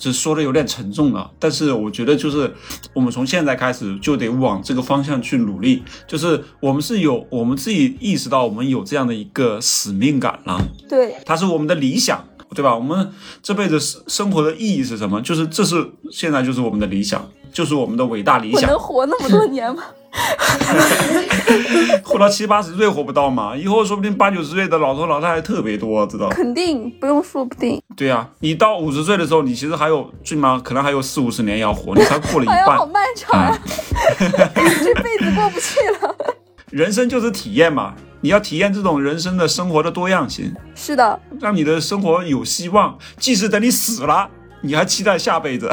Speaker 1: 这说的有点沉重了，但是我觉得就是我们从现在开始就得往这个方向去努力，就是我们是有我们自己意识到我们有这样的一个使命感了，
Speaker 2: 对，
Speaker 1: 它是我们的理想，对吧？我们这辈子生生活的意义是什么？就是这是现在就是我们的理想，就是我们的伟大理想
Speaker 2: 我能。活那么多年吗？
Speaker 1: 活到七八十岁活不到嘛，以后说不定八九十岁的老头老太太特别多，知道？
Speaker 2: 肯定不用说不定，
Speaker 1: 对呀、你到五十岁的时候，你其实还有最起码可能还有四五十年要活，你才过了一
Speaker 2: 哎呀，
Speaker 1: 半
Speaker 2: 好。漫长啊，这辈子过不去了。
Speaker 1: 人生就是体验嘛，你要体验这种人生的生活的多样性，
Speaker 2: 是的，
Speaker 1: 让你的生活有希望。即使等你死了，你还期待下辈子，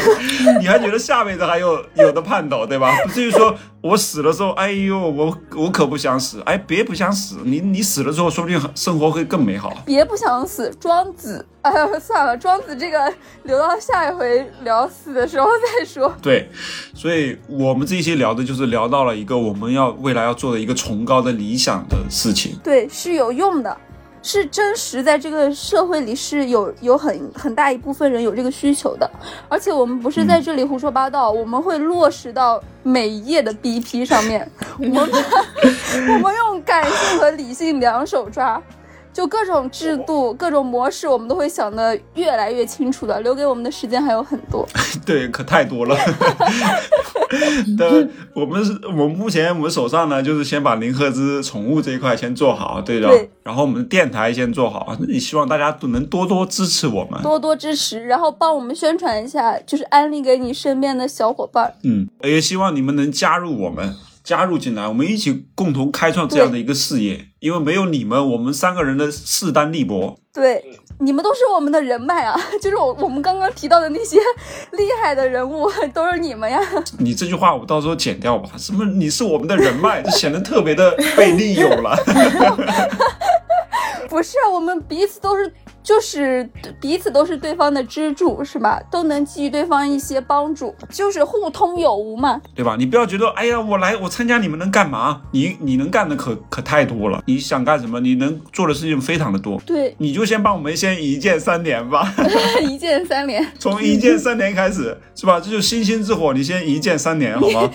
Speaker 1: 你还觉得下辈子还有有的盼头，对吧？不至于说我死了之后，哎呦，我我可不想死，哎，别不想死，你你死了之后，说不定生活会更美好。
Speaker 2: 别不想死，庄子。哎呀，算了，庄子这个留到下一回聊死的时候再说。
Speaker 1: 对，所以我们这一期聊的就是聊到了一个我们要未来要做的一个崇高的理想的事情。
Speaker 2: 对，是有用的，是真实在这个社会里是有有很很大一部分人有这个需求的，而且我们不是在这里胡说八道，我们会落实到每一页的 BP 上面，我们 我们用感性和理性两手抓。就各种制度、各种模式，我们都会想的越来越清楚的。留给我们的时间还有很多。
Speaker 1: 对，可太多了。的，我们是，我们目前我们手上呢，就是先把零赫兹宠物这一块先做好，对的。
Speaker 2: 对
Speaker 1: 然后我们的电台先做好，也希望大家都能多多支持我们。
Speaker 2: 多多支持，然后帮我们宣传一下，就是安利给你身边的小伙伴。
Speaker 1: 嗯，也希望你们能加入我们，加入进来，我们一起共同开创这样的一个事业。因为没有你们，我们三个人的势单力薄。
Speaker 2: 对，你们都是我们的人脉啊，就是我我们刚刚提到的那些厉害的人物，都是你们呀。
Speaker 1: 你这句话我到时候剪掉吧。什么？你是我们的人脉，就显得特别的被利用了。
Speaker 2: 不是，我们彼此都是，就是彼此都是对方的支柱，是吧？都能给予对方一些帮助，就是互通有无嘛。
Speaker 1: 对吧？你不要觉得，哎呀，我来，我参加你们能干嘛？你你能干的可可太多了。你想干什么？你能做的事情非常的多。
Speaker 2: 对，
Speaker 1: 你就先帮我们先一键三连吧，
Speaker 2: 一键三连。
Speaker 1: 从一键三连开始，是吧？这就星星之火，你先一键三连好吗？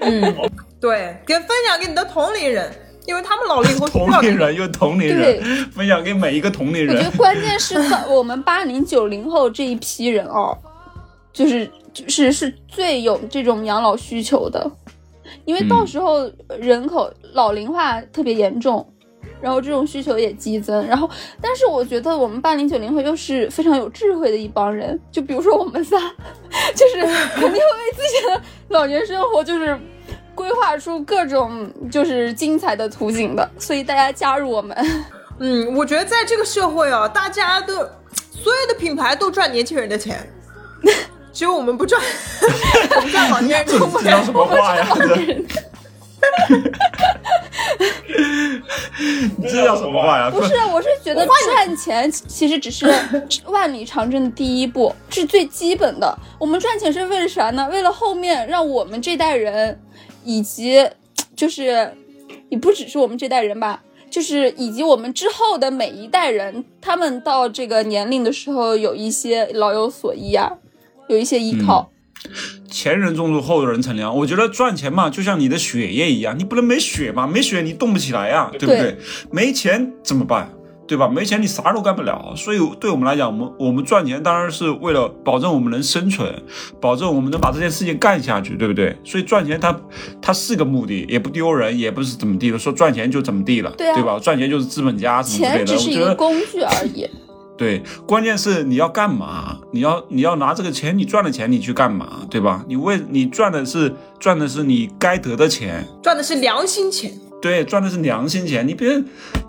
Speaker 3: 嗯，对，给分享给你的同龄人，因为他们老了以后
Speaker 1: 同龄人又同龄人，分享给每一个同龄人
Speaker 2: 我觉得。关键是在我们八零九零后这一批人哦，就是就是是最有这种养老需求的，因为到时候人口老龄化特别严重。然后这种需求也激增，然后，但是我觉得我们八零九零后又是非常有智慧的一帮人，就比如说我们仨，就是肯定会为自己的老年生活就是规划出各种就是精彩的图景的，所以大家加入我们。
Speaker 3: 嗯，我觉得在这个社会啊，大家都所有的品牌都赚年轻人的钱，只有我们不赚，我们赚老年人
Speaker 1: 这
Speaker 3: 的
Speaker 1: 这叫什么话呀？你这叫什么话呀？
Speaker 2: 不是，我是觉得赚钱其实只是万里长征的第一步，是最基本的。我们赚钱是为了啥呢？为了后面让我们这代人，以及就是也不只是我们这代人吧，就是以及我们之后的每一代人，他们到这个年龄的时候有一些老有所依啊，有一些依靠。
Speaker 1: 前人种树，后人乘凉。我觉得赚钱嘛，就像你的血液一样，你不能没血嘛，没血你动不起来呀，对不对？
Speaker 2: 对
Speaker 1: 没钱怎么办？对吧？没钱你啥都干不了。所以对我们来讲，我们我们赚钱当然是为了保证我们能生存，保证我们能把这件事情干下去，对不对？所以赚钱它它是个目的，也不丢人，也不是怎么地的，说赚钱就怎么地了，
Speaker 2: 对啊
Speaker 1: 吧？赚钱就是资本家什么之类的。
Speaker 2: 钱只是一
Speaker 1: 我觉得
Speaker 2: 个工具而已。
Speaker 1: 对，关键是你要干嘛？你要你要拿这个钱，你赚的钱你去干嘛？对吧？你为你赚的是赚的是你该得的钱，
Speaker 3: 赚的是良心钱。
Speaker 1: 对，赚的是良心钱，你别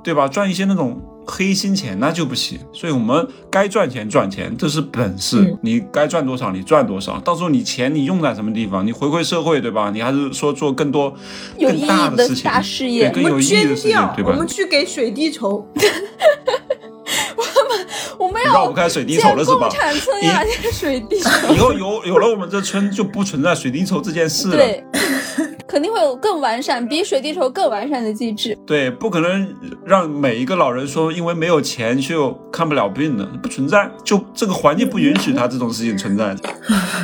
Speaker 1: 对吧？赚一些那种黑心钱那就不行。所以我们该赚钱赚钱，这是本事。
Speaker 3: 嗯
Speaker 1: 你该赚多少你赚多少，到时候你钱你用在什么地方，你回馈社会，对吧？你还是说做更多更
Speaker 2: 有意义的
Speaker 1: 事情，
Speaker 2: 大事业
Speaker 1: 对，更有意义的事情
Speaker 3: 掉，，
Speaker 1: 对吧？
Speaker 3: 我们去给水滴筹。
Speaker 2: 我们
Speaker 1: 绕
Speaker 2: 要
Speaker 1: 不开水滴筹了是吧？
Speaker 2: 产水滴筹。
Speaker 1: 以后有 有了我们这村，就不存在水滴筹这件事了。
Speaker 2: 对，肯定会有更完善，比水滴筹更完善的机制。
Speaker 1: 对，不可能让每一个老人说因为没有钱就看不了病的，不存在，就这个环境不允许他这种事情存在。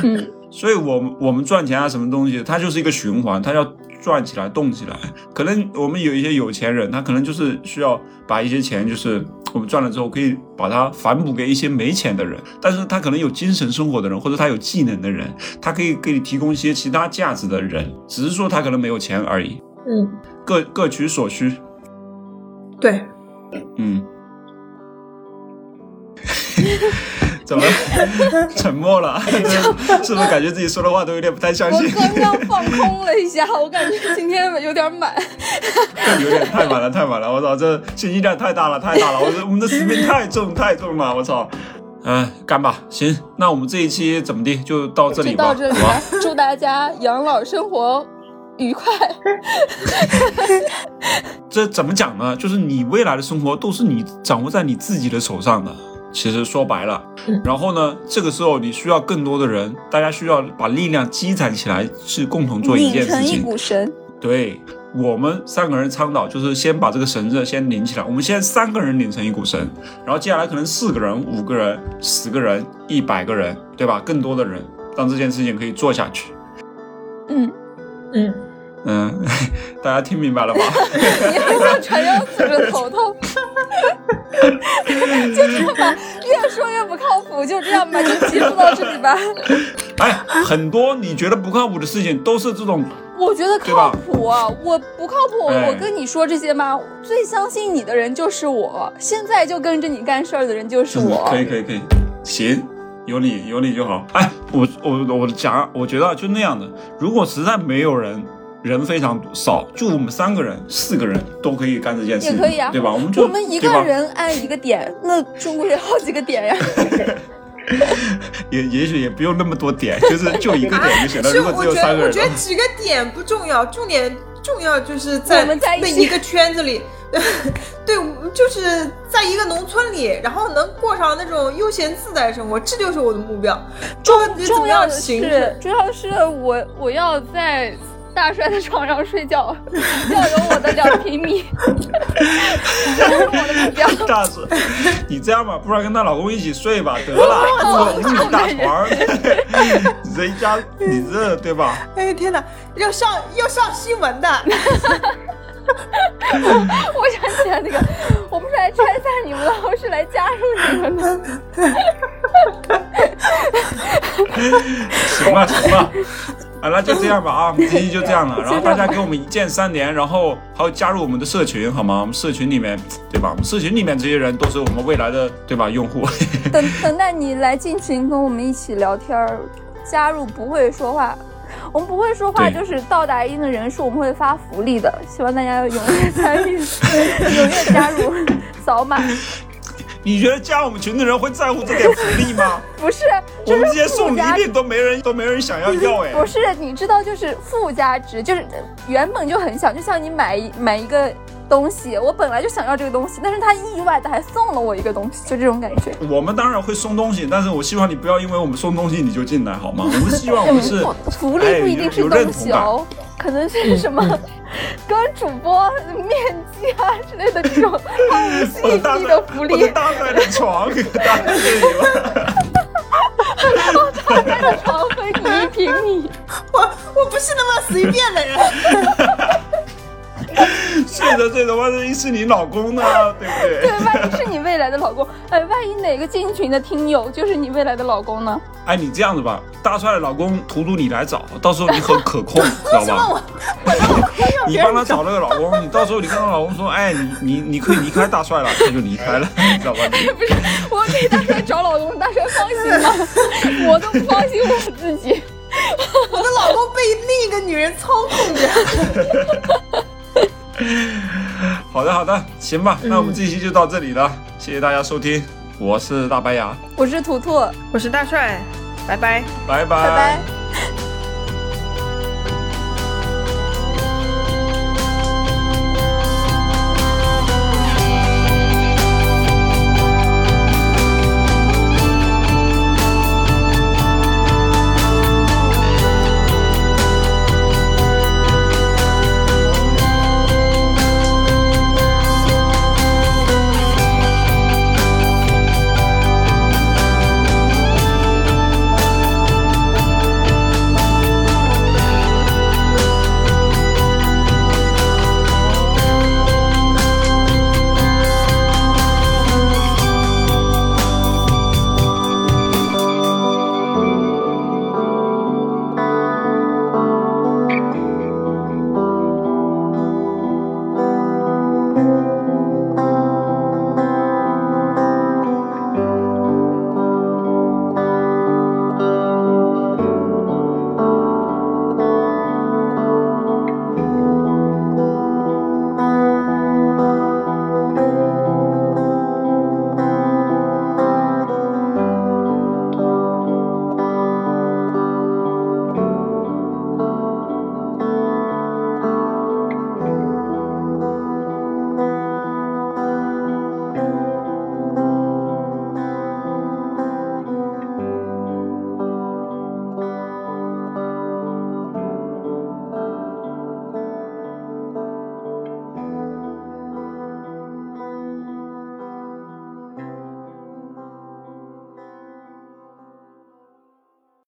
Speaker 2: 嗯，
Speaker 1: 所以我们我们赚钱啊，什么东西，它就是一个循环，它要转起来、动起来。可能我们有一些有钱人，他可能就是需要把一些钱，就是我们赚了之后，可以把它反哺给一些没钱的人。但是他可能有精神生活的人，或者他有技能的人，他可以给你提供一些其他价值的人，只是说他可能没有钱而已，
Speaker 3: 嗯，
Speaker 1: 各各取所需。
Speaker 3: 对，
Speaker 1: 嗯，怎么 沉默了？是不是感觉自己说的话都有点不太相
Speaker 2: 我
Speaker 1: 信？
Speaker 2: 刚刚放空了一下，我感觉今天有点满。
Speaker 1: 有点太满了，太满了！我操，这信息量太大了，太大了！我这我们的使命太重，太重了！我操！嗯、干吧，行，那我们这一期怎么地就到这里吧，
Speaker 2: 就到这里
Speaker 1: 吧？，
Speaker 2: 祝大家养老生活愉快。
Speaker 1: 这怎么讲呢？就是你未来的生活都是你掌握在你自己的手上的。其实说白了，然后呢，这个时候你需要更多的人，大家需要把力量积攒起来，去共同做一
Speaker 2: 拧成一
Speaker 1: 件事情。
Speaker 2: 股绳，
Speaker 1: 对我们三个人倡导，就是先把这个绳子先拧起来。我们现在三个人拧成一股绳，然后接下来可能四个人、五个人、十个人、一百个人，对吧？更多的人，让这件事情可以做下去。
Speaker 2: 嗯，
Speaker 3: 嗯，
Speaker 1: 嗯，大家听明白了吧？
Speaker 2: 你好像传要死着头头。就这样吧，越说越不靠谱，就这样吧，就结束到这里吧。
Speaker 1: 哎，很多你觉得不靠谱的事情，都是这种
Speaker 2: 我觉得靠谱啊，我不靠谱，
Speaker 1: 哎
Speaker 2: 我跟你说这些吗？最相信你的人就是我，现在就跟着你干事儿的人就是我。
Speaker 1: 可以可以可以，行，有你有你就好。哎，我我我讲，我觉得就那样的。如果实在没有人，人非常少，就我们三个人、四个人都可以干这件事情，
Speaker 2: 也可以啊，
Speaker 1: 对吧？我们就
Speaker 2: 我们一个人按一个点，那中国有好几个点呀。
Speaker 1: 也也许也不用那么多点，就是就一个点就行了。
Speaker 3: 是
Speaker 1: 如果
Speaker 3: 我觉得，
Speaker 1: 只有三个人
Speaker 3: 我觉得几个点不重要，重点重要就是在那一个圈子里，对，就是在一个农村里，然后能过上那种悠闲自在的生活，这就是我的目标。到底怎么样
Speaker 2: 重要的是，？主要是我我要在大帅的床上睡觉，要有我的两平米，这是我的目标。
Speaker 1: 大是，你这样吧，不然跟她老公一起睡吧，得了，五米大床，你这一家，你这对吧？
Speaker 3: 哎呀天哪，要上要上新闻的，
Speaker 2: 我想起来那个，我不是来拆散你们的，我是来加入你们的。
Speaker 1: 行吧，行吧。啊，那就这样吧啊，我们这期就这样了。然后大家给我们一键三连，然后还有加入我们的社群，好吗？我们社群里面，对吧？我们社群里面这些人都是我们未来的，对吧？用户。
Speaker 2: 等等待你来进群跟我们一起聊天儿，加入不会说话。我们不会说话，就是到达一定的人数，我们会发福利的，希望大家要踊跃参与，踊跃加入，扫码。
Speaker 1: 你觉得加我们群的人会在乎这点福利吗？
Speaker 2: 不是，
Speaker 1: 我们这些送礼品都没人都没人想要要哎。
Speaker 2: 不是，你知道，就是附加值，就是原本就很小，就像你买一买一个东西，我本来就想要这个东西，但是他意外的还送了我一个东西，就这种感觉。
Speaker 1: 我们当然会送东西，但是我希望你不要因为我们送东西你就进来好吗？我们希望我们是
Speaker 2: 福利不一定是东西哦，可能是什么跟主播面基啊之类的这种毫无吸
Speaker 1: 我的大
Speaker 2: 引力的福利。
Speaker 1: 大帅的床，大帅这里吧。
Speaker 2: 大概的床和你一平米，
Speaker 3: 我我不是那么随便的人。
Speaker 1: 睡着睡着，万一是你老公呢？对不对？
Speaker 2: 对，万一是你未来的老公，哎，万一哪个进群的听友就是你未来的老公呢？
Speaker 1: 哎，你这样子吧，大帅的老公图图你来找，到时候你很可控，知道吧？你帮他找那个老公，你到时候你跟他老公说，哎，你你你可以离开大帅了，他就离开了，你知道吧？
Speaker 2: 不是，我给大帅找老公，大帅放心吗？我都不放心我自己。
Speaker 3: 我的老公被另一个女人操控着。
Speaker 1: 好的好的，行吧，那我们这一期就到这里了，谢谢大家收听，我是大白牙，
Speaker 2: 我是图图，
Speaker 3: 我是大帅，拜拜。
Speaker 1: 拜拜。
Speaker 2: 拜拜。